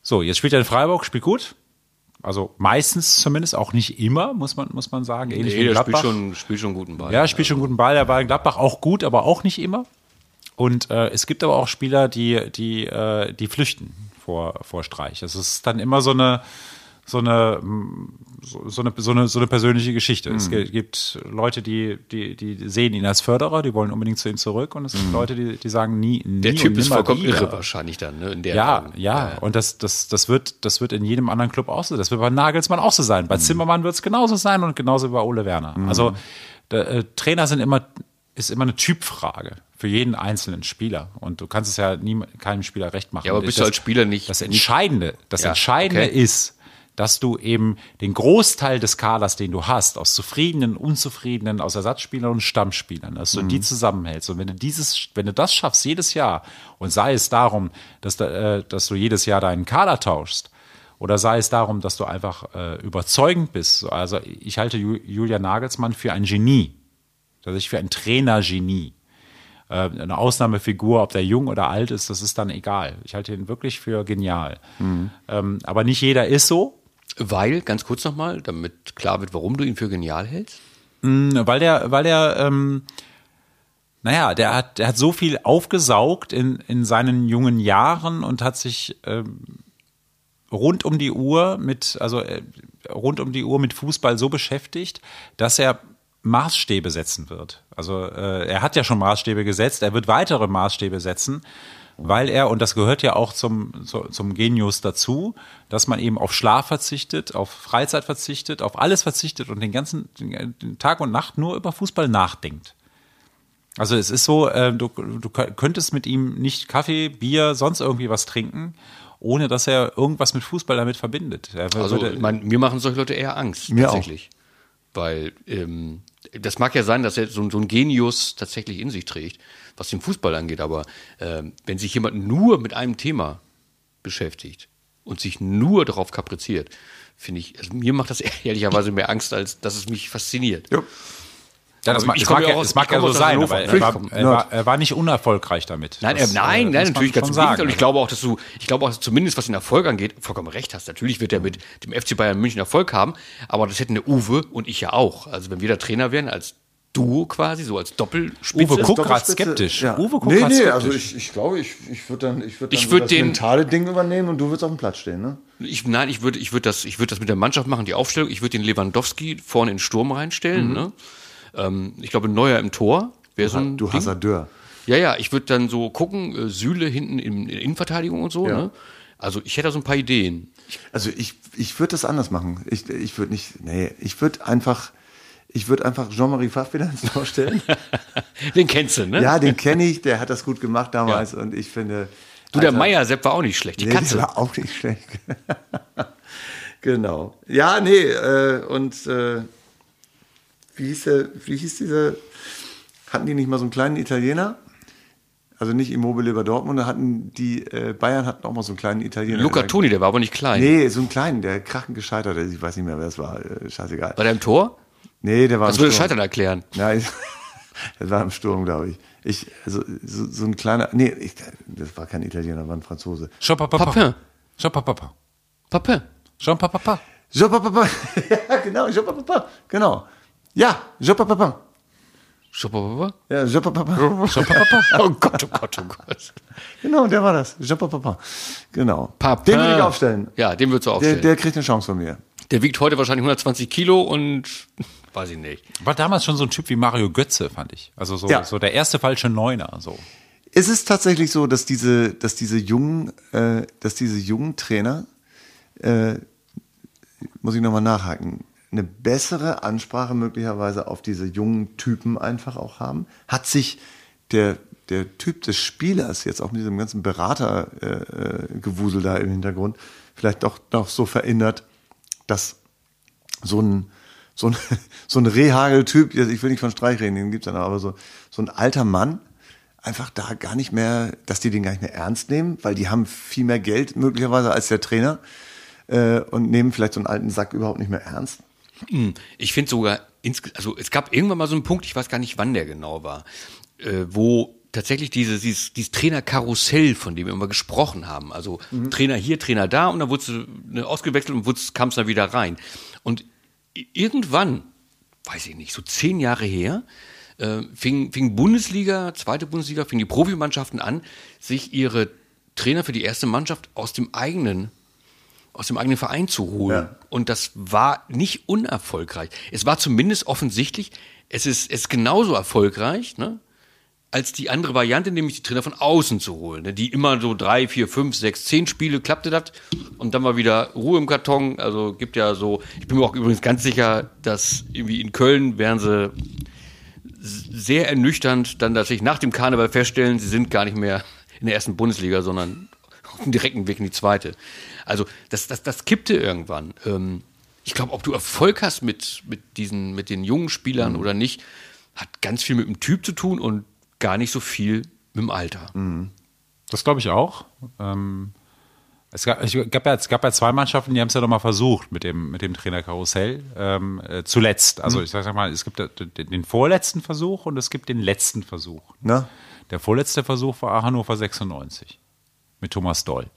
So, jetzt spielt er in Freiburg, spielt gut. Also meistens zumindest, auch nicht immer, muss man, muss man sagen. Ähnlich nee, wie der spielt schon, spielt schon guten Ball. Ja, spielt schon guten Ball. Der war in Gladbach auch gut, aber auch nicht immer. Und äh, es gibt aber auch Spieler, die, die, äh, die flüchten vor, vor Streich. Es ist dann immer so eine, so eine, so, so eine, so eine, so eine persönliche Geschichte. Mhm. Es gibt Leute, die, die, die sehen ihn als Förderer, die wollen unbedingt zu ihm zurück und es gibt mhm. Leute, die, die sagen nie, nie Der Typ ist vollkommen wieder. irre wahrscheinlich dann, ne? In der ja, ja, ja, und das, das, das wird, das wird in jedem anderen Club auch so. Das wird bei Nagelsmann auch so sein. Bei mhm. Zimmermann wird es genauso sein und genauso bei Ole Werner. Mhm. Also, der, äh, Trainer sind immer, ist immer eine Typfrage für jeden einzelnen Spieler. Und du kannst es ja nie, keinem Spieler recht machen. Ja, aber bist das, du als Spieler nicht. Das Entscheidende, das ja, Entscheidende okay. ist, dass du eben den Großteil des Kaders, den du hast, aus zufriedenen, unzufriedenen, aus Ersatzspielern und Stammspielern, dass du mhm. die zusammenhältst. Und wenn du dieses, wenn du das schaffst jedes Jahr und sei es darum, dass, du, äh, dass du jedes Jahr deinen Kader tauschst, oder sei es darum, dass du einfach äh, überzeugend bist. Also ich halte Julian Nagelsmann für ein Genie, ich für ein Trainergenie. Äh, eine Ausnahmefigur, ob der jung oder alt ist, das ist dann egal. Ich halte ihn wirklich für genial. Mhm. Ähm, aber nicht jeder ist so. Weil, ganz kurz nochmal, damit klar wird, warum du ihn für genial hältst? Mm, weil der, weil der, ähm, naja, der hat, der hat so viel aufgesaugt in, in seinen jungen Jahren und hat sich ähm, rund um die Uhr mit, also äh, rund um die Uhr mit Fußball so beschäftigt, dass er Maßstäbe setzen wird. Also äh, er hat ja schon Maßstäbe gesetzt, er wird weitere Maßstäbe setzen weil er, und das gehört ja auch zum, zum Genius dazu, dass man eben auf Schlaf verzichtet, auf Freizeit verzichtet, auf alles verzichtet und den ganzen den Tag und Nacht nur über Fußball nachdenkt. Also es ist so, äh, du, du könntest mit ihm nicht Kaffee, Bier, sonst irgendwie was trinken, ohne dass er irgendwas mit Fußball damit verbindet. also mein, mir machen solche Leute eher Angst, mir tatsächlich. Auch. Weil ähm, das mag ja sein, dass er so, so ein Genius tatsächlich in sich trägt was den Fußball angeht. Aber äh, wenn sich jemand nur mit einem Thema beschäftigt und sich nur darauf kapriziert, finde ich, also mir macht das ehrlicherweise mehr Angst, als dass es mich fasziniert. Ja. Ja, das, mag, ja, aus, das mag ja so sein, aber er war, er, war, er war, nicht unerfolgreich damit. Nein, das, nein, äh, nein, natürlich ganz im Gegenteil. Und ich glaube auch, dass du, ich glaube auch, dass zumindest was den Erfolg angeht, vollkommen recht hast. Natürlich wird er mit dem FC Bayern München Erfolg haben, aber das hätten der Uwe und ich ja auch. Also wenn wir da Trainer wären als Duo quasi, so als Doppelspitze. Uwe guckt gerade skeptisch. Ja. Uwe guckt nee, nee, skeptisch. also ich, ich glaube, ich, ich würde dann, ich würd dann ich würd das den, mentale Ding übernehmen und du würdest auf dem Platz stehen, ne? Ich, nein, ich würde ich würd das, ich würd das mit der Mannschaft machen, die Aufstellung. Ich würde den Lewandowski vorne in den Sturm reinstellen. Mhm. Ne? Ähm, ich glaube, Neuer im Tor wäre so ein Du Hasardeur. Ja, ja, ich würde dann so gucken, äh, Sühle hinten in, in Innenverteidigung und so. Ja. Ne? Also ich hätte da so ein paar Ideen. Also ich, ich würde das anders machen. Ich, ich würde nicht, nee, ich würde einfach ich würde einfach Jean-Marie Pfaff wieder ins Tor stellen. den kennst du, ne? Ja, den kenne ich, der hat das gut gemacht damals ja. und ich finde. Du, der Meier-Sepp war auch nicht schlecht, die nee, Katze. war auch nicht schlecht. genau. Ja, nee, äh, und äh, wie, hieß der, wie hieß dieser, hatten die nicht mal so einen kleinen Italiener? Also nicht Immobile über Dortmund, da hatten die äh, Bayern hatten auch mal so einen kleinen Italiener. Luca Toni, der war aber nicht klein. Nee, so einen kleinen, der krachen gescheitert ist. Ich weiß nicht mehr, wer das war. Äh, scheißegal. War der im Tor? Nee, der war Das würde Scheitern erklären. Nein, das war im Sturm, glaube ich. Ich, also, so, so ein kleiner, nee, ich, das war kein Italiener, war ein Franzose. Jean Papa. Papin. Jean Papa. Papin. Jean Papa. Jean Papa. Ja, genau, Jean Papa. Genau. Ja, Jean Papa. Jean Papa? Ja, Jean Papa. Jean Papa. Oh Gott, oh Gott, oh Gott. Genau, der war das. Jean Papa. Genau. Papin. Den würde ich aufstellen. Ja, den würdest du aufstellen. Der, der kriegt eine Chance von mir. Der wiegt heute wahrscheinlich 120 Kilo und weiß ich nicht. War damals schon so ein Typ wie Mario Götze, fand ich. Also so, Ja. so der erste falsche Neuner. So. Es ist tatsächlich so, dass diese, dass diese jungen, äh, dass diese jungen Trainer, äh, muss ich nochmal nachhaken, eine bessere Ansprache möglicherweise auf diese jungen Typen einfach auch haben. Hat sich der, der Typ des Spielers jetzt auch mit diesem ganzen Beratergewusel äh, Gewusel da im Hintergrund vielleicht doch noch so verändert, dass so ein so ein, so ein Rehagel-Typ, ich will nicht von Streich reden, den gibt's ja noch, aber so, so ein alter Mann, einfach da gar nicht mehr, dass die den gar nicht mehr ernst nehmen, weil die haben viel mehr Geld möglicherweise als der Trainer äh, und nehmen vielleicht so einen alten Sack überhaupt nicht mehr ernst. Ich finde sogar, also es gab irgendwann mal so einen Punkt, ich weiß gar nicht, wann der genau war, äh, wo tatsächlich dieses, dieses, dieses Trainerkarussell, von dem wir immer gesprochen haben, also Trainer hier, Trainer da und dann wurde es ne, ausgewechselt und kam es dann wieder rein. Und irgendwann, weiß ich nicht, so zehn Jahre her, äh, fing, fing Bundesliga, zweite Bundesliga, fing die Profimannschaften an, sich ihre Trainer für die erste Mannschaft aus dem eigenen aus dem eigenen Verein zu holen. Ja. Und das war nicht unerfolgreich. Es war zumindest offensichtlich, es ist, es ist genauso erfolgreich, ne? Als die andere Variante, nämlich die Trainer von außen zu holen. Ne? Die immer so drei, vier, fünf, sechs, zehn Spiele klappte das und dann war wieder Ruhe im Karton. Also gibt ja so, ich bin mir auch übrigens ganz sicher, dass irgendwie in Köln wären sie sehr ernüchternd, dann tatsächlich nach dem Karneval feststellen, sie sind gar nicht mehr in der ersten Bundesliga, sondern auf dem direkten Weg in die zweite. Also das, das, das kippte irgendwann. Ähm, ich glaube, ob du Erfolg hast mit, mit diesen, mit den jungen Spielern oder nicht, hat ganz viel mit dem Typ zu tun und gar nicht so viel mit dem Alter. Das glaube ich auch. Ähm, es, gab, ich gab ja, es gab ja zwei Mannschaften, die haben es ja noch mal versucht mit dem, mit dem Trainerkarussell. Ähm, äh, zuletzt. Also ich sag mal, es gibt den vorletzten Versuch und es gibt den letzten Versuch. Na? Der vorletzte Versuch war Hannover 96 mit Thomas Doll.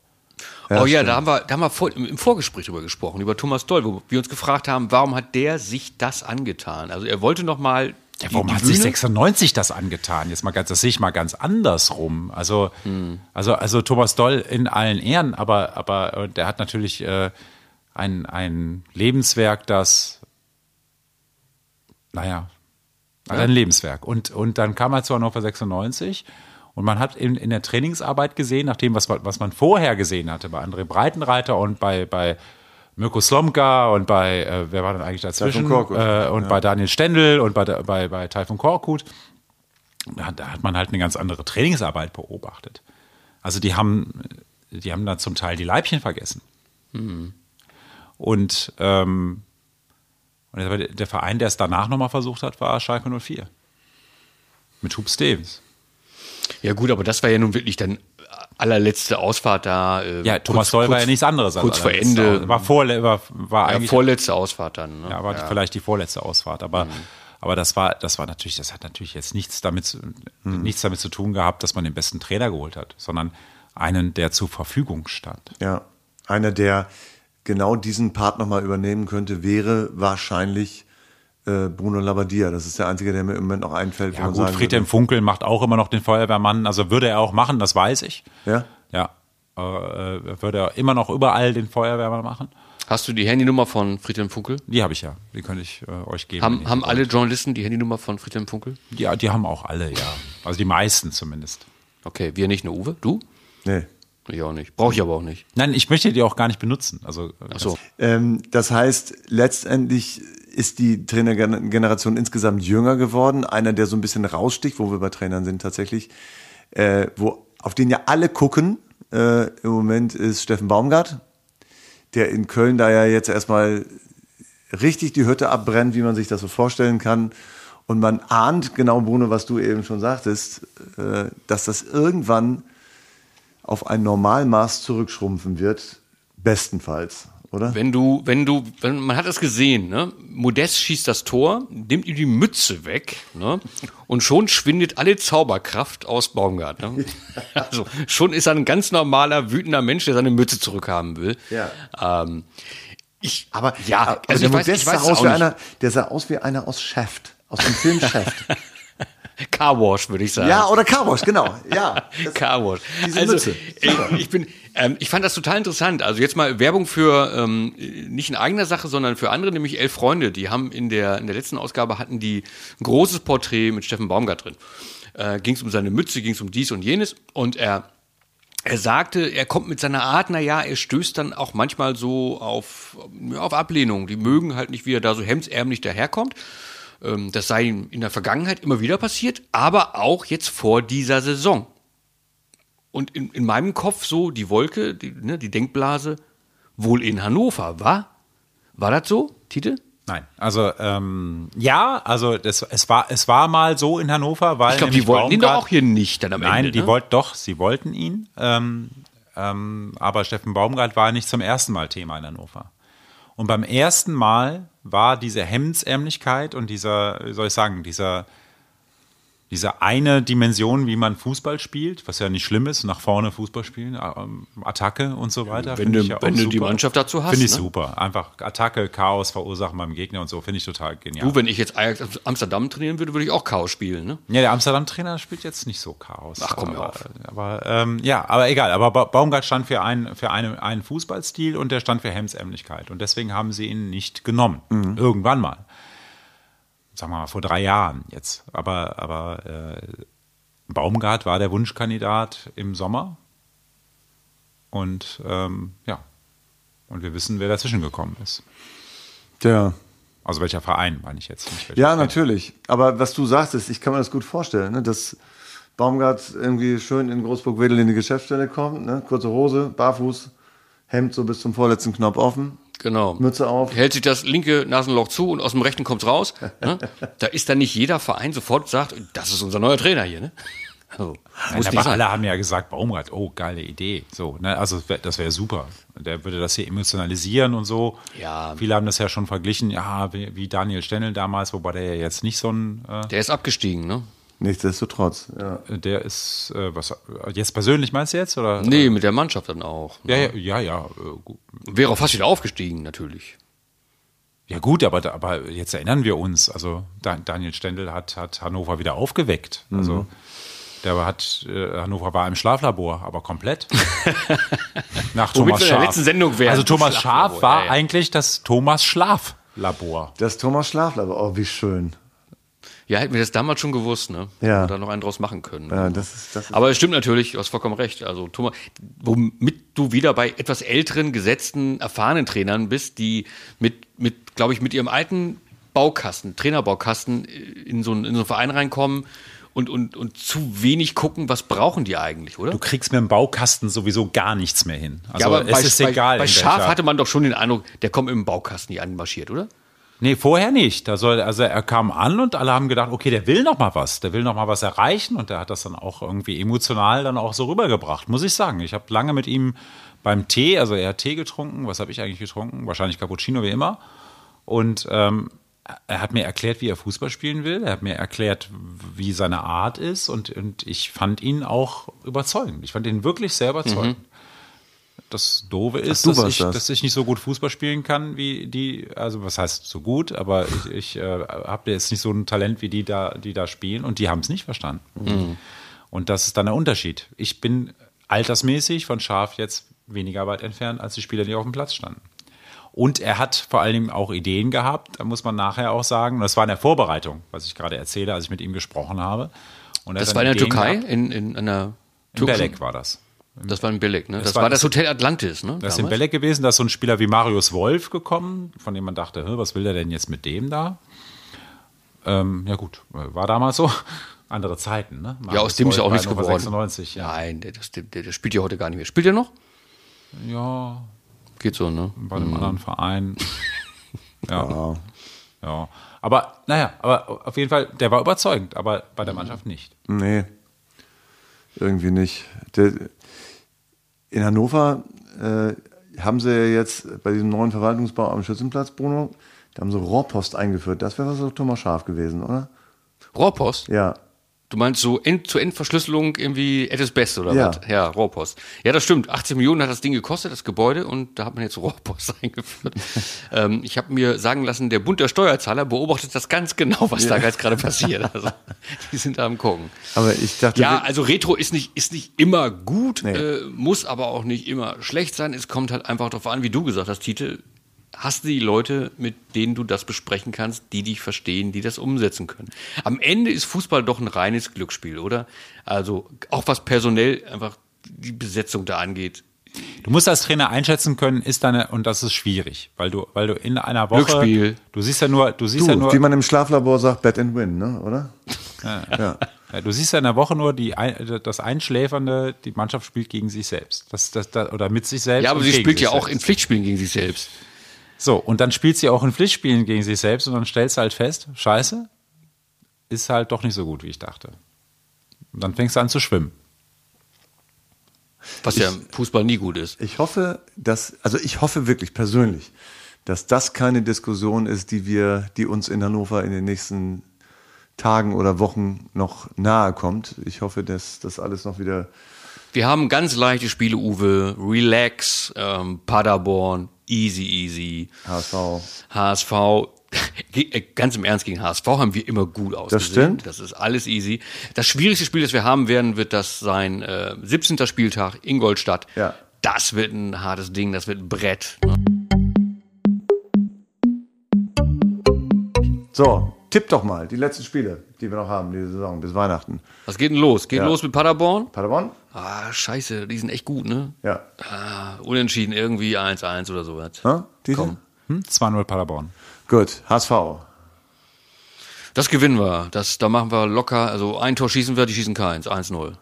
Ja, oh ja, stimmt. da haben wir, da haben wir vor, im Vorgespräch drüber gesprochen, über Thomas Doll, wo wir uns gefragt haben, warum hat der sich das angetan? Also er wollte noch mal Ja, warum hat sich Bühne- 96 das angetan? Jetzt mal ganz, das sehe ich mal ganz andersrum. Also, also, also Thomas Doll in allen Ehren, aber, aber äh, der hat natürlich äh, ein, ein Lebenswerk, das, naja, hat ein Lebenswerk. Und, und dann kam er zu Hannover 96 und man hat in, in der Trainingsarbeit gesehen, nach dem, was, man- was man vorher gesehen hatte, bei André Breitenreiter und bei, bei Mirko Slomka und bei, äh, wer war denn eigentlich dazwischen? Korkut. Äh, und bei Daniel Stendel und bei, bei, bei Taifun Korkut. Da, da hat man halt eine ganz andere Trainingsarbeit beobachtet. Also die haben, die haben da zum Teil die Leibchen vergessen. Und, ähm, und der, der Verein, der es danach nochmal versucht hat, war Schalke 04. Mit Hub Stevens. Ja gut, aber das war ja nun wirklich dann allerletzte Ausfahrt da. Äh, Ja, Thomas kurz- Doll war ja nichts anderes. Kurz vor Ende. War, vorle war, war ja, eigentlich vorletzte Ausfahrt dann. Ne? Ja, aber vielleicht die vorletzte Ausfahrt. Aber, aber das war, das war natürlich, das hat natürlich jetzt nichts damit, zu- nichts damit zu tun gehabt, dass man den besten Trainer geholt hat, sondern einen, der zur Verfügung stand. Ja, einer, der genau diesen Part nochmal übernehmen könnte, wäre wahrscheinlich Bruno Labbadia. Das ist der einzige, der mir im Moment noch einfällt. Ja gut, Friedhelm Funkel macht auch immer noch den Feuerwehrmann, also würde er auch machen, das weiß ich. Ja? Ja, äh, äh, würde er immer noch überall den Feuerwehrmann machen. Hast du die Handynummer von Friedhelm Funkel? Die habe ich ja, die könnte ich äh, euch geben. Haben, haben alle Journalisten die Handynummer von Friedhelm Funkel? Die, die haben auch alle, ja. Also die meisten zumindest. Okay, wir nicht, nur Uwe? Du? Nee. Ich auch nicht. Brauche ich aber auch nicht. Nein, ich möchte die auch gar nicht benutzen. Also, Ach so. Ähm, das heißt, letztendlich ist die Trainergeneration insgesamt jünger geworden. Einer, der so ein bisschen raussticht, wo wir bei Trainern sind tatsächlich, äh, wo, auf den ja alle gucken, äh, im Moment ist Steffen Baumgart, der in Köln da ja jetzt erstmal richtig die Hütte abbrennt, wie man sich das so vorstellen kann. Und man ahnt, genau Bruno, was du eben schon sagtest, äh, dass das irgendwann auf ein Normalmaß zurückschrumpfen wird, bestenfalls, oder? Wenn du, wenn du, wenn, man hat das gesehen, ne? Modest schießt das Tor, nimmt ihm die Mütze weg, ne? Und schon schwindet alle Zauberkraft aus Baumgart, ne? Also, schon ist er ein ganz normaler, wütender Mensch, der seine Mütze zurückhaben will. Ja. Ähm, ich, Aber ja, aber also der ich weiß, Modest ich weiß sah aus wie nicht. einer, der sah aus wie einer aus Shaft, aus dem Film Shaft. Car Wash, würde ich sagen. ja, oder Carwash, genau. Ja. Das- Car Wash. Diese also, Mütze. ich, ich bin, Ähm, ich fand das total interessant. Also jetzt mal Werbung für ähm, nicht in eigener Sache, sondern für andere, nämlich elf Freunde. Die haben in der in der letzten Ausgabe hatten die ein großes Porträt mit Steffen Baumgart drin. Äh, ging es um seine Mütze, ging es um dies und jenes und er er sagte, er kommt mit seiner Art, na ja, er stößt dann auch manchmal so auf, ja, auf Ablehnung. Die mögen halt nicht, wie er da so hemdsärmlich daherkommt. Ähm, das sei ihm in der Vergangenheit immer wieder passiert, aber auch jetzt vor dieser Saison. Und in, in meinem Kopf so die Wolke, die, ne, die Denkblase, wohl in Hannover, war? War das so, Tite? Nein, also ähm, ja, also das, es war es war mal so in Hannover, weil Ich glaube, die wollten ihn doch auch hier nicht dann am Nein, Ende. die ne? wollten doch, sie wollten ihn, ähm, ähm, aber Steffen Baumgart war nicht zum ersten Mal Thema in Hannover. Und beim ersten Mal war diese Hemdsärmlichkeit und dieser, wie soll ich sagen, dieser diese eine Dimension, wie man Fußball spielt, was ja nicht schlimm ist, nach vorne Fußball spielen, ähm, Attacke und so weiter. Wenn finde du- ich ja auch wenn du die. Mannschaft dazu hast, Finde ich ne? super. Einfach Attacke, Chaos verursachen beim Gegner und so, finde ich total genial. Du, wenn ich jetzt Ajax Amsterdam trainieren würde, würde ich auch Chaos spielen, ne? Ja, der Amsterdam-Trainer spielt jetzt nicht so Chaos. Ach, komm, aber, auf. aber ähm, ja, aber egal. Aber Ba- Baumgart stand für, ein, für eine, einen Fußballstil und der stand für Hemdsärmlichkeit. Und deswegen haben sie ihn nicht genommen. Mhm. Irgendwann mal. Sagen wir mal, vor drei Jahren jetzt. Aber, aber äh, Baumgart war der Wunschkandidat im Sommer. Und ähm, ja. Und wir wissen, wer dazwischen gekommen ist. Tja. Also welcher Verein, meine ich jetzt nicht. Ja, Fan. natürlich. Aber was du sagst, ist, ich kann mir das gut vorstellen, ne? dass Baumgart irgendwie schön in Großburg-Wedel in die Geschäftsstelle kommt, ne? kurze Hose, barfuß, Hemd so bis zum vorletzten Knopf offen, Genau. Mütze auf. Hält sich das linke Nasenloch zu und aus dem rechten kommt's raus. Ne? Da ist dann nicht jeder Verein sofort sagt, das ist unser neuer Trainer hier, ne? Also, Nein, aber sein. alle haben ja gesagt, Baumgart, oh, geile Idee. So, ne, also das wär- das wäre super. Der würde das hier emotionalisieren und so. Ja. Viele haben das ja schon verglichen, ja, wie, wie Daniel Stennel damals, wobei der ja jetzt nicht so ein, äh, Der ist abgestiegen, ne? Nichtsdestotrotz, ja. der ist, äh, was, jetzt persönlich meinst du jetzt? Oder? Nee, mit der Mannschaft dann auch. Ja, ja, ja, ja, äh. Wäre auch fast wieder aufgestiegen, natürlich. Ja gut, aber, aber jetzt erinnern wir uns, also Da- Daniel Stendel hat, hat Hannover wieder aufgeweckt. Also der hat, äh, Hannover war im Schlaflabor, aber komplett. Nach Womit Thomas wir in der Schaaf. letzten Sendung wären. Also Thomas Schlaflabor, Schaaf war ja, ja. eigentlich das Thomas Schlaflabor. Das Thomas Schlaflaber, oh, wie schön. Ja, hätten wir das damals schon gewusst, ne? Ja. Und da noch einen draus machen können. Ja, das ist, das ist Aber es stimmt natürlich, du hast vollkommen recht. Also Thomas, womit du wieder bei etwas älteren, gesetzten, erfahrenen Trainern bist, die mit, mit glaube ich, mit ihrem alten Baukasten, Trainerbaukasten äh, in so, einen, in so einen Verein reinkommen und, und, und zu wenig gucken, was brauchen die eigentlich, oder? Du kriegst mit dem Baukasten sowieso gar nichts mehr hin. Also ja, aber es bei, ist bei, egal. Bei in Schaf hatte man doch schon den Eindruck, der kommt im Baukasten hier anmarschiert, oder? Nee, vorher nicht. Soll, also er kam an und alle haben gedacht, okay, der will noch mal was. Der will noch mal was erreichen und der hat das dann auch irgendwie emotional dann auch so rübergebracht, muss ich sagen. Ich habe lange mit ihm beim Tee, also er hat Tee getrunken. Was habe ich eigentlich getrunken? Wahrscheinlich Cappuccino wie immer. Und ähm, er hat mir erklärt, wie er Fußball spielen will. Er hat mir erklärt, wie seine Art ist und, und ich fand ihn auch überzeugend. Ich fand ihn wirklich sehr überzeugend. Das Doofe ist, du dass, ich, das. dass ich nicht so gut Fußball spielen kann wie die, also was heißt so gut, aber ich, ich äh, habe jetzt nicht so ein Talent wie die da, die da spielen und die haben es nicht verstanden. Mhm. Und das ist dann der Unterschied. Ich bin altersmäßig von Schaf jetzt weniger weit entfernt als die Spieler, die auf dem Platz standen. Und er hat vor allem auch Ideen gehabt, da muss man nachher auch sagen. Und das war in der Vorbereitung, was ich gerade erzähle, als ich mit ihm gesprochen habe. Und Das war in der Ideen Türkei, gehabt. in, in einer In Belek war das. Das war in Billig, ne? Das, war- war das Hotel Atlantis, ne? Das ist in? Belek gewesen, da ist so ein Spieler wie Marius Wolf gekommen, von dem man dachte, "Hä, was will der denn jetzt mit dem da? Ähm, ja gut, war damals so. Andere Zeiten, ne? Ja, aus dem ist ja auch Wolf nichts geworden. 96, ja. Nein, der, das, der, der spielt ja heute gar nicht mehr. Spielt er noch? Ja, Geht so, ne? bei einem anderen Verein. Ja. ja. Aber, naja, aber auf jeden Fall, der war überzeugend, aber bei der Mannschaft nicht. Nee, irgendwie nicht. Der, in Hannover äh, haben sie ja jetzt bei diesem neuen Verwaltungsbau am Schützenplatz, Bruno, da haben sie Rohrpost eingeführt. Das wäre was für Thomas Schaf gewesen, oder? Rohrpost? Ja. Du meinst so End zu Endverschlüsselung irgendwie etwas Best oder Ja. was? Ja, Rohrpost. Ja, das stimmt. 18 Millionen hat das Ding gekostet, das Gebäude, und da hat man jetzt Rohrpost eingeführt. ähm, ich habe mir sagen lassen, der Bund der Steuerzahler beobachtet das ganz genau, was da jetzt gerade passiert. Also, die sind da am gucken. Aber ich dachte, Ja, also Retro ist nicht, ist nicht immer gut, Nee. äh, muss aber auch nicht immer schlecht sein. Es kommt halt einfach darauf an, wie du gesagt hast, Titel. Hast du die Leute, mit denen du das besprechen kannst, die dich verstehen, die das umsetzen können? Am Ende ist Fußball doch ein reines Glücksspiel, oder? Also auch was personell einfach die Besetzung da angeht. Du musst als Trainer einschätzen können, ist deine, und das ist schwierig, weil du, weil du in einer Woche, Glücksspiel. du siehst ja nur, du siehst du, ja nur, wie man im Schlaflabor sagt, Bet and Win, ne? oder? Ja. Ja, du siehst ja in der Woche nur die, das Einschläfernde, die Mannschaft spielt gegen sich selbst. Das, das, das, oder mit sich selbst. Ja, aber sie spielt ja auch in selbst. Pflichtspielen gegen sich selbst. So, und dann spielt sie auch in Pflichtspielen gegen sich selbst und dann stellst du halt fest, scheiße, ist halt doch nicht so gut, wie ich dachte. Und dann fängst du an zu schwimmen. Was ja im Fußball nie gut ist. Ich hoffe, dass, also ich hoffe wirklich persönlich, dass das keine Diskussion ist, die wir, die uns in Hannover in den nächsten Tagen oder Wochen noch nahe kommt. Ich hoffe, dass das alles noch wieder Wir haben ganz leichte Spiele, Uwe. Relax, ähm, Paderborn, easy, easy. HSV. HSV, äh, ganz im Ernst, gegen HSV haben wir immer gut ausgesehen. stimmt. Das ist alles easy. Das schwierigste Spiel, das wir haben werden, wird das sein, äh, 17. Spieltag, Ingolstadt. Ja. Das wird ein hartes Ding, das wird ein Brett. So, tipp doch mal die letzten Spiele, die wir noch haben, diese Saison bis Weihnachten. Was geht denn los? Geht Ja. los mit Paderborn? Paderborn? Ah, scheiße, die sind echt gut, ne? Ja. Ah, unentschieden, irgendwie 1-1 oder sowas. Ha? Dieter? Komm. Hm? 2-0 Paderborn. Gut, HSV. Das gewinnen wir. Das, da machen wir locker. Also ein Tor schießen wir, die schießen keins. 1-0.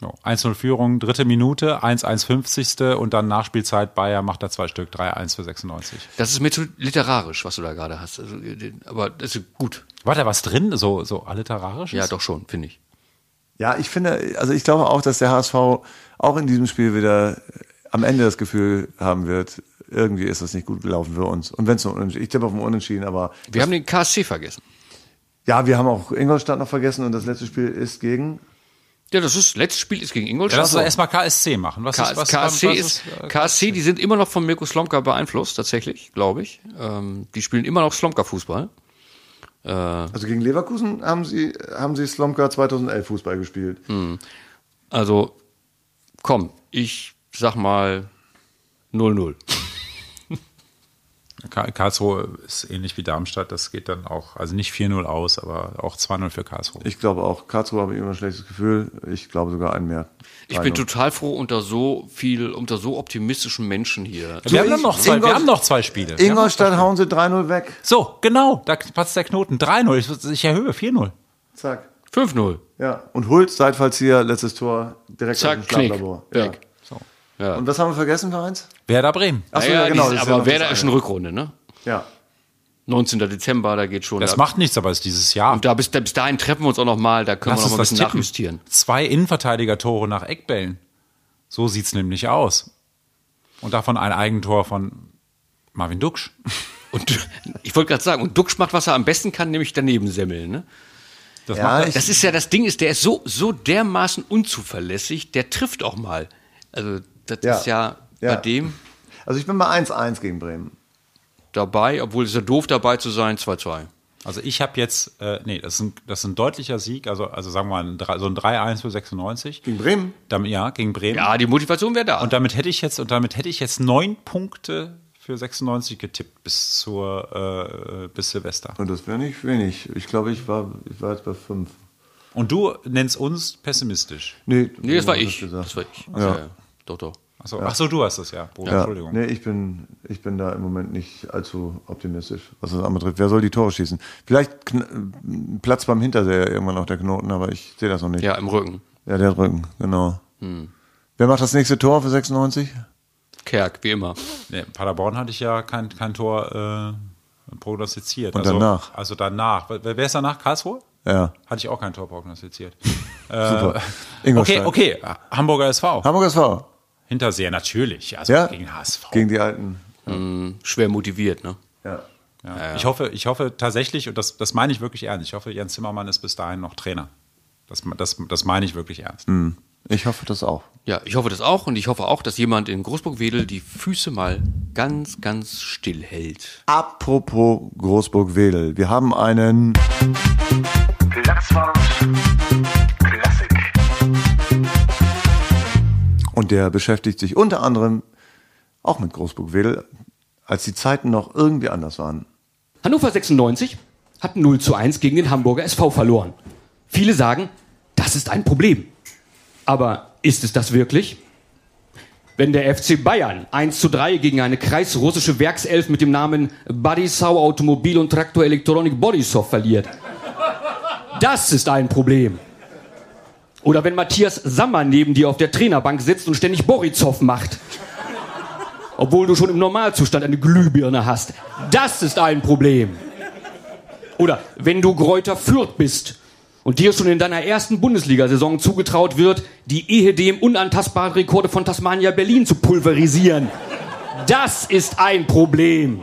So, 1-0 Führung, dritte Minute, 1-1 50. und dann Nachspielzeit, Bayer macht da zwei Stück, 3-1 für 96. Das ist mir zu literarisch, was du da gerade hast. Also, den- aber das ist gut. War da was drin, so, so alliterarisch? Ja, doch schon, finde ich. Ja, ich finde, also ich glaube auch, dass der HSV auch in diesem Spiel wieder äh, am Ende das Gefühl haben wird, irgendwie ist das nicht gut gelaufen für uns. Und wenn es nur unentschieden, ich tippe auf ein Unentschieden, aber Wir haben den KSC vergessen. ja, wir haben auch Ingolstadt noch vergessen und das letzte Spiel ist gegen Ja, das ist, letztes Spiel ist gegen Ja, Ingolstadt. lass uns erstmal KSC machen. Was KS, ist, was, KSC, was ist, äh, KSC, die sind immer noch von Mirko Slomka beeinflusst, tatsächlich, glaube ich. Ähm, die spielen immer noch Slomka-Fußball. Also gegen Leverkusen haben sie, haben sie Slomka 2011 Fußball gespielt. Also, komm, ich sag mal 0-0. Ka- Karlsruhe ist ähnlich wie Darmstadt, das geht dann auch, also nicht 4-0 aus, aber auch 2-0 für Karlsruhe. Ich glaube auch, Karlsruhe habe ich immer ein schlechtes Gefühl. Ich glaube sogar einen mehr. Ich bin 3-0. total froh unter so viel, unter so optimistischen Menschen hier. wir, haben noch zwei, wir haben noch zwei Spiele. Ingolstadt hauen sie 3-0 weg. So, genau, da passt der Knoten. 3-0, ich, erhöhe 4-0. Zack. 5-0. Ja. Und Hult, Seitfallzieher, letztes Tor, direkt aus Zack, dem Knick. Schlaflabor. Ja. Ja. Und was haben wir vergessen, Vereins? Werder Bremen. Ach so, Naja, ja, genau. die, das ist ja aber noch Werder ist schon. Rückrunde, ne? Ja. 19. Dezember, da geht schon. Das da, macht nichts, aber es ist dieses Jahr. und da bis, bis dahin treffen wir uns auch noch mal, da können Lass wir noch uns mal ein das bisschen tippen. nachjustieren. Zwei Innenverteidiger-Tore nach Eckbällen. So sieht's nämlich aus. Und davon ein Eigentor von Marvin Duksch. Und ich wollte gerade sagen, und Duxch macht, was er am besten kann, nämlich daneben semmeln, ne? Das Ja, macht er. Das ist ja das Ding, ist, der ist so, so dermaßen unzuverlässig, der trifft auch mal. Also, das Ja. ist ja, Ja. bei dem Also ich bin bei 1-1 gegen Bremen. dabei, obwohl es ja doof dabei zu sein, 2-2. Also ich habe jetzt, äh, nee, das ist, ein, das ist ein deutlicher Sieg, also, also sagen wir mal ein, drei- so ein 3-1 für 96. Gegen Bremen? Damit, ja, gegen Bremen. Ja, die Motivation wäre da. Und damit hätte ich jetzt, und damit hätte ich jetzt neun Punkte für 96 getippt bis zur äh, bis Silvester. Und das wäre nicht wenig. Ich glaube, ich war, ich war jetzt bei 5. Und du nennst uns pessimistisch. Nee, nee, das war ich. Das war ich. Ja. Ja. Doch, doch. Achso, ach so, du hast das ja, Bruder, Ja, Entschuldigung. nee, ich bin, ich bin da im Moment nicht allzu optimistisch, was das anbetrifft. Wer soll die Tore schießen? Vielleicht kn- Platz beim Hinterseher irgendwann noch der Knoten, aber ich sehe das noch nicht. Ja, im Rücken. Ja, der Rücken, genau. Hm. Wer macht das nächste Tor für 96? Kerk, wie immer. Nee, Paderborn hatte ich ja kein, kein Tor äh, prognostiziert. Und also, danach? Also danach. Wer, wer ist danach? Karlsruhe? Ja. Hatte ich auch kein Tor prognostiziert. Super. Okay, Ingolstadt. okay. Hamburger SV. Hamburger SV. Hinterseher, natürlich. Also Ja. gegen HSV. Gegen die alten. Schwer motiviert, ne? Ja. ja. Ich, hoffe, ich hoffe tatsächlich, und das, das meine ich wirklich ernst, ich hoffe, Jens Zimmermann ist bis dahin noch Trainer. Das, das, das meine ich wirklich ernst. Ich hoffe das auch. Ja, ich hoffe das auch und ich hoffe auch, dass jemand in Großburg-Wedel die Füße mal ganz, ganz still hält. Apropos Großburg-Wedel. Wir haben einen Platzwart der beschäftigt sich unter anderem auch mit Großburg-Wedel, als die Zeiten noch irgendwie anders waren. Hannover 96 hat 0 zu 1 gegen den Hamburger SV verloren. Viele sagen, das ist ein Problem. Aber ist es das wirklich? Wenn der FC Bayern 1 zu 3 gegen eine kreisrussische Werkself mit dem Namen Badisau Automobil und Traktor Elektronik Borisov verliert. Das ist ein Problem. Oder wenn Matthias Sammer neben dir auf der Trainerbank sitzt und ständig Borisov macht. Obwohl du schon im Normalzustand eine Glühbirne hast. Das ist ein Problem. Oder wenn du Gräuter Fürth bist und dir schon in deiner ersten Bundesliga-Saison zugetraut wird, die ehedem unantastbaren Rekorde von Tasmania Berlin zu pulverisieren. Das ist ein Problem.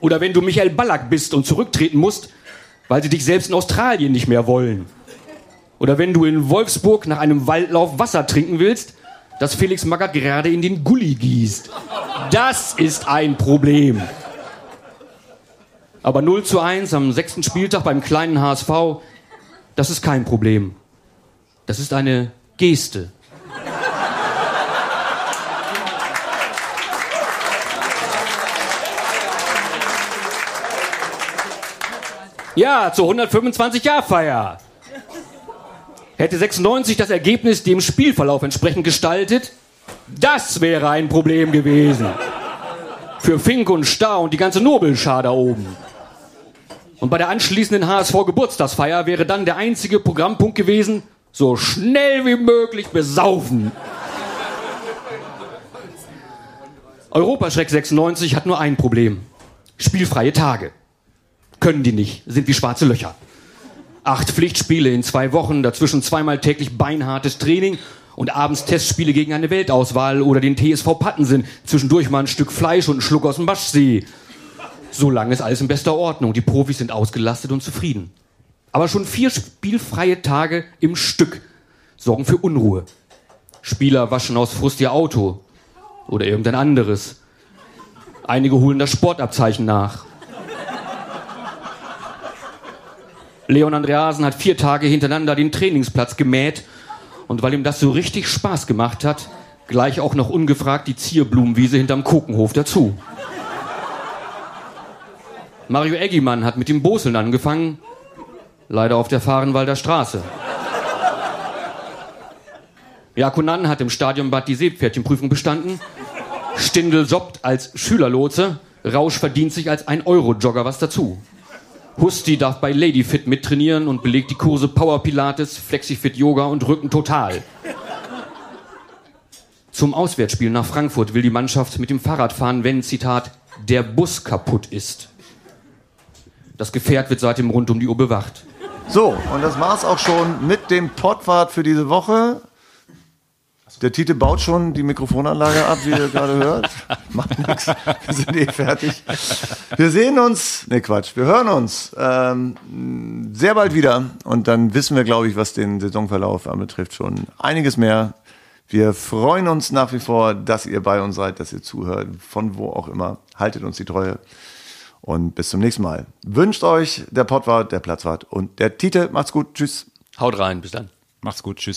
Oder wenn du Michael Ballack bist und zurücktreten musst, weil sie dich selbst in Australien nicht mehr wollen. Oder wenn du in Wolfsburg nach einem Waldlauf Wasser trinken willst, das Felix Magath gerade in den Gully gießt. Das ist ein Problem. Aber 0 zu 1 am sechsten Spieltag beim kleinen HSV, das ist kein Problem. Das ist eine Geste. Ja, zur 125-Jahr-Feier. Hätte 96 das Ergebnis dem Spielverlauf entsprechend gestaltet, das wäre ein Problem gewesen. Für Fink und Star und die ganze Nobelschar da oben. Und bei der anschließenden HSV-Geburtstagsfeier wäre dann der einzige Programmpunkt gewesen, so schnell wie möglich besaufen. Europaschreck 96 hat nur ein Problem. Spielfreie Tage. Können die nicht, sind wie schwarze Löcher. Acht Pflichtspiele in zwei Wochen, dazwischen zweimal täglich beinhartes Training und abends Testspiele gegen eine Weltauswahl oder den TSV Pattensen. Zwischendurch mal ein Stück Fleisch und einen Schluck aus dem Waschsee. Solange ist alles in bester Ordnung. Die Profis sind ausgelastet und zufrieden. Aber schon vier spielfreie Tage im Stück sorgen für Unruhe. Spieler waschen aus Frust ihr Auto oder irgendein anderes. Einige holen das Sportabzeichen nach. Leon Andreasen hat vier Tage hintereinander den Trainingsplatz gemäht und weil ihm das so richtig Spaß gemacht hat, gleich auch noch ungefragt die Zierblumenwiese hinterm Kokenhof dazu. Mario Eggimann hat mit dem Boseln angefangen, leider auf der Fahrenwalder Straße. Jakunan hat im Stadion Bad die Seepferdchenprüfung bestanden. Stindl jobbt als Schülerlotse. Rausch verdient sich als 1-Euro-Jogger was dazu. Husti darf bei Ladyfit mittrainieren und belegt die Kurse Power Pilates, Flexifit Yoga und Rücken total. Zum Auswärtsspiel nach Frankfurt will die Mannschaft mit dem Fahrrad fahren, wenn, Zitat, der Bus kaputt ist. Das Gefährt wird seitdem rund um die Uhr bewacht. So, und das war's auch schon mit dem Pottwart für diese Woche. Der Tite baut schon die Mikrofonanlage ab, wie ihr gerade hört. Macht nichts. Wir sind eh fertig. Wir sehen uns, ne Quatsch, wir hören uns ähm, sehr bald wieder. Und dann wissen wir, glaube ich, was den Saisonverlauf anbetrifft, schon einiges mehr. Wir freuen uns nach wie vor, dass ihr bei uns seid, dass ihr zuhört, von wo auch immer. Haltet uns die Treue. Und bis zum nächsten Mal. Wünscht euch der Pottwart, der Platzwart und der Tite. Macht's gut. Tschüss. Haut rein, bis dann. Macht's gut, tschüss.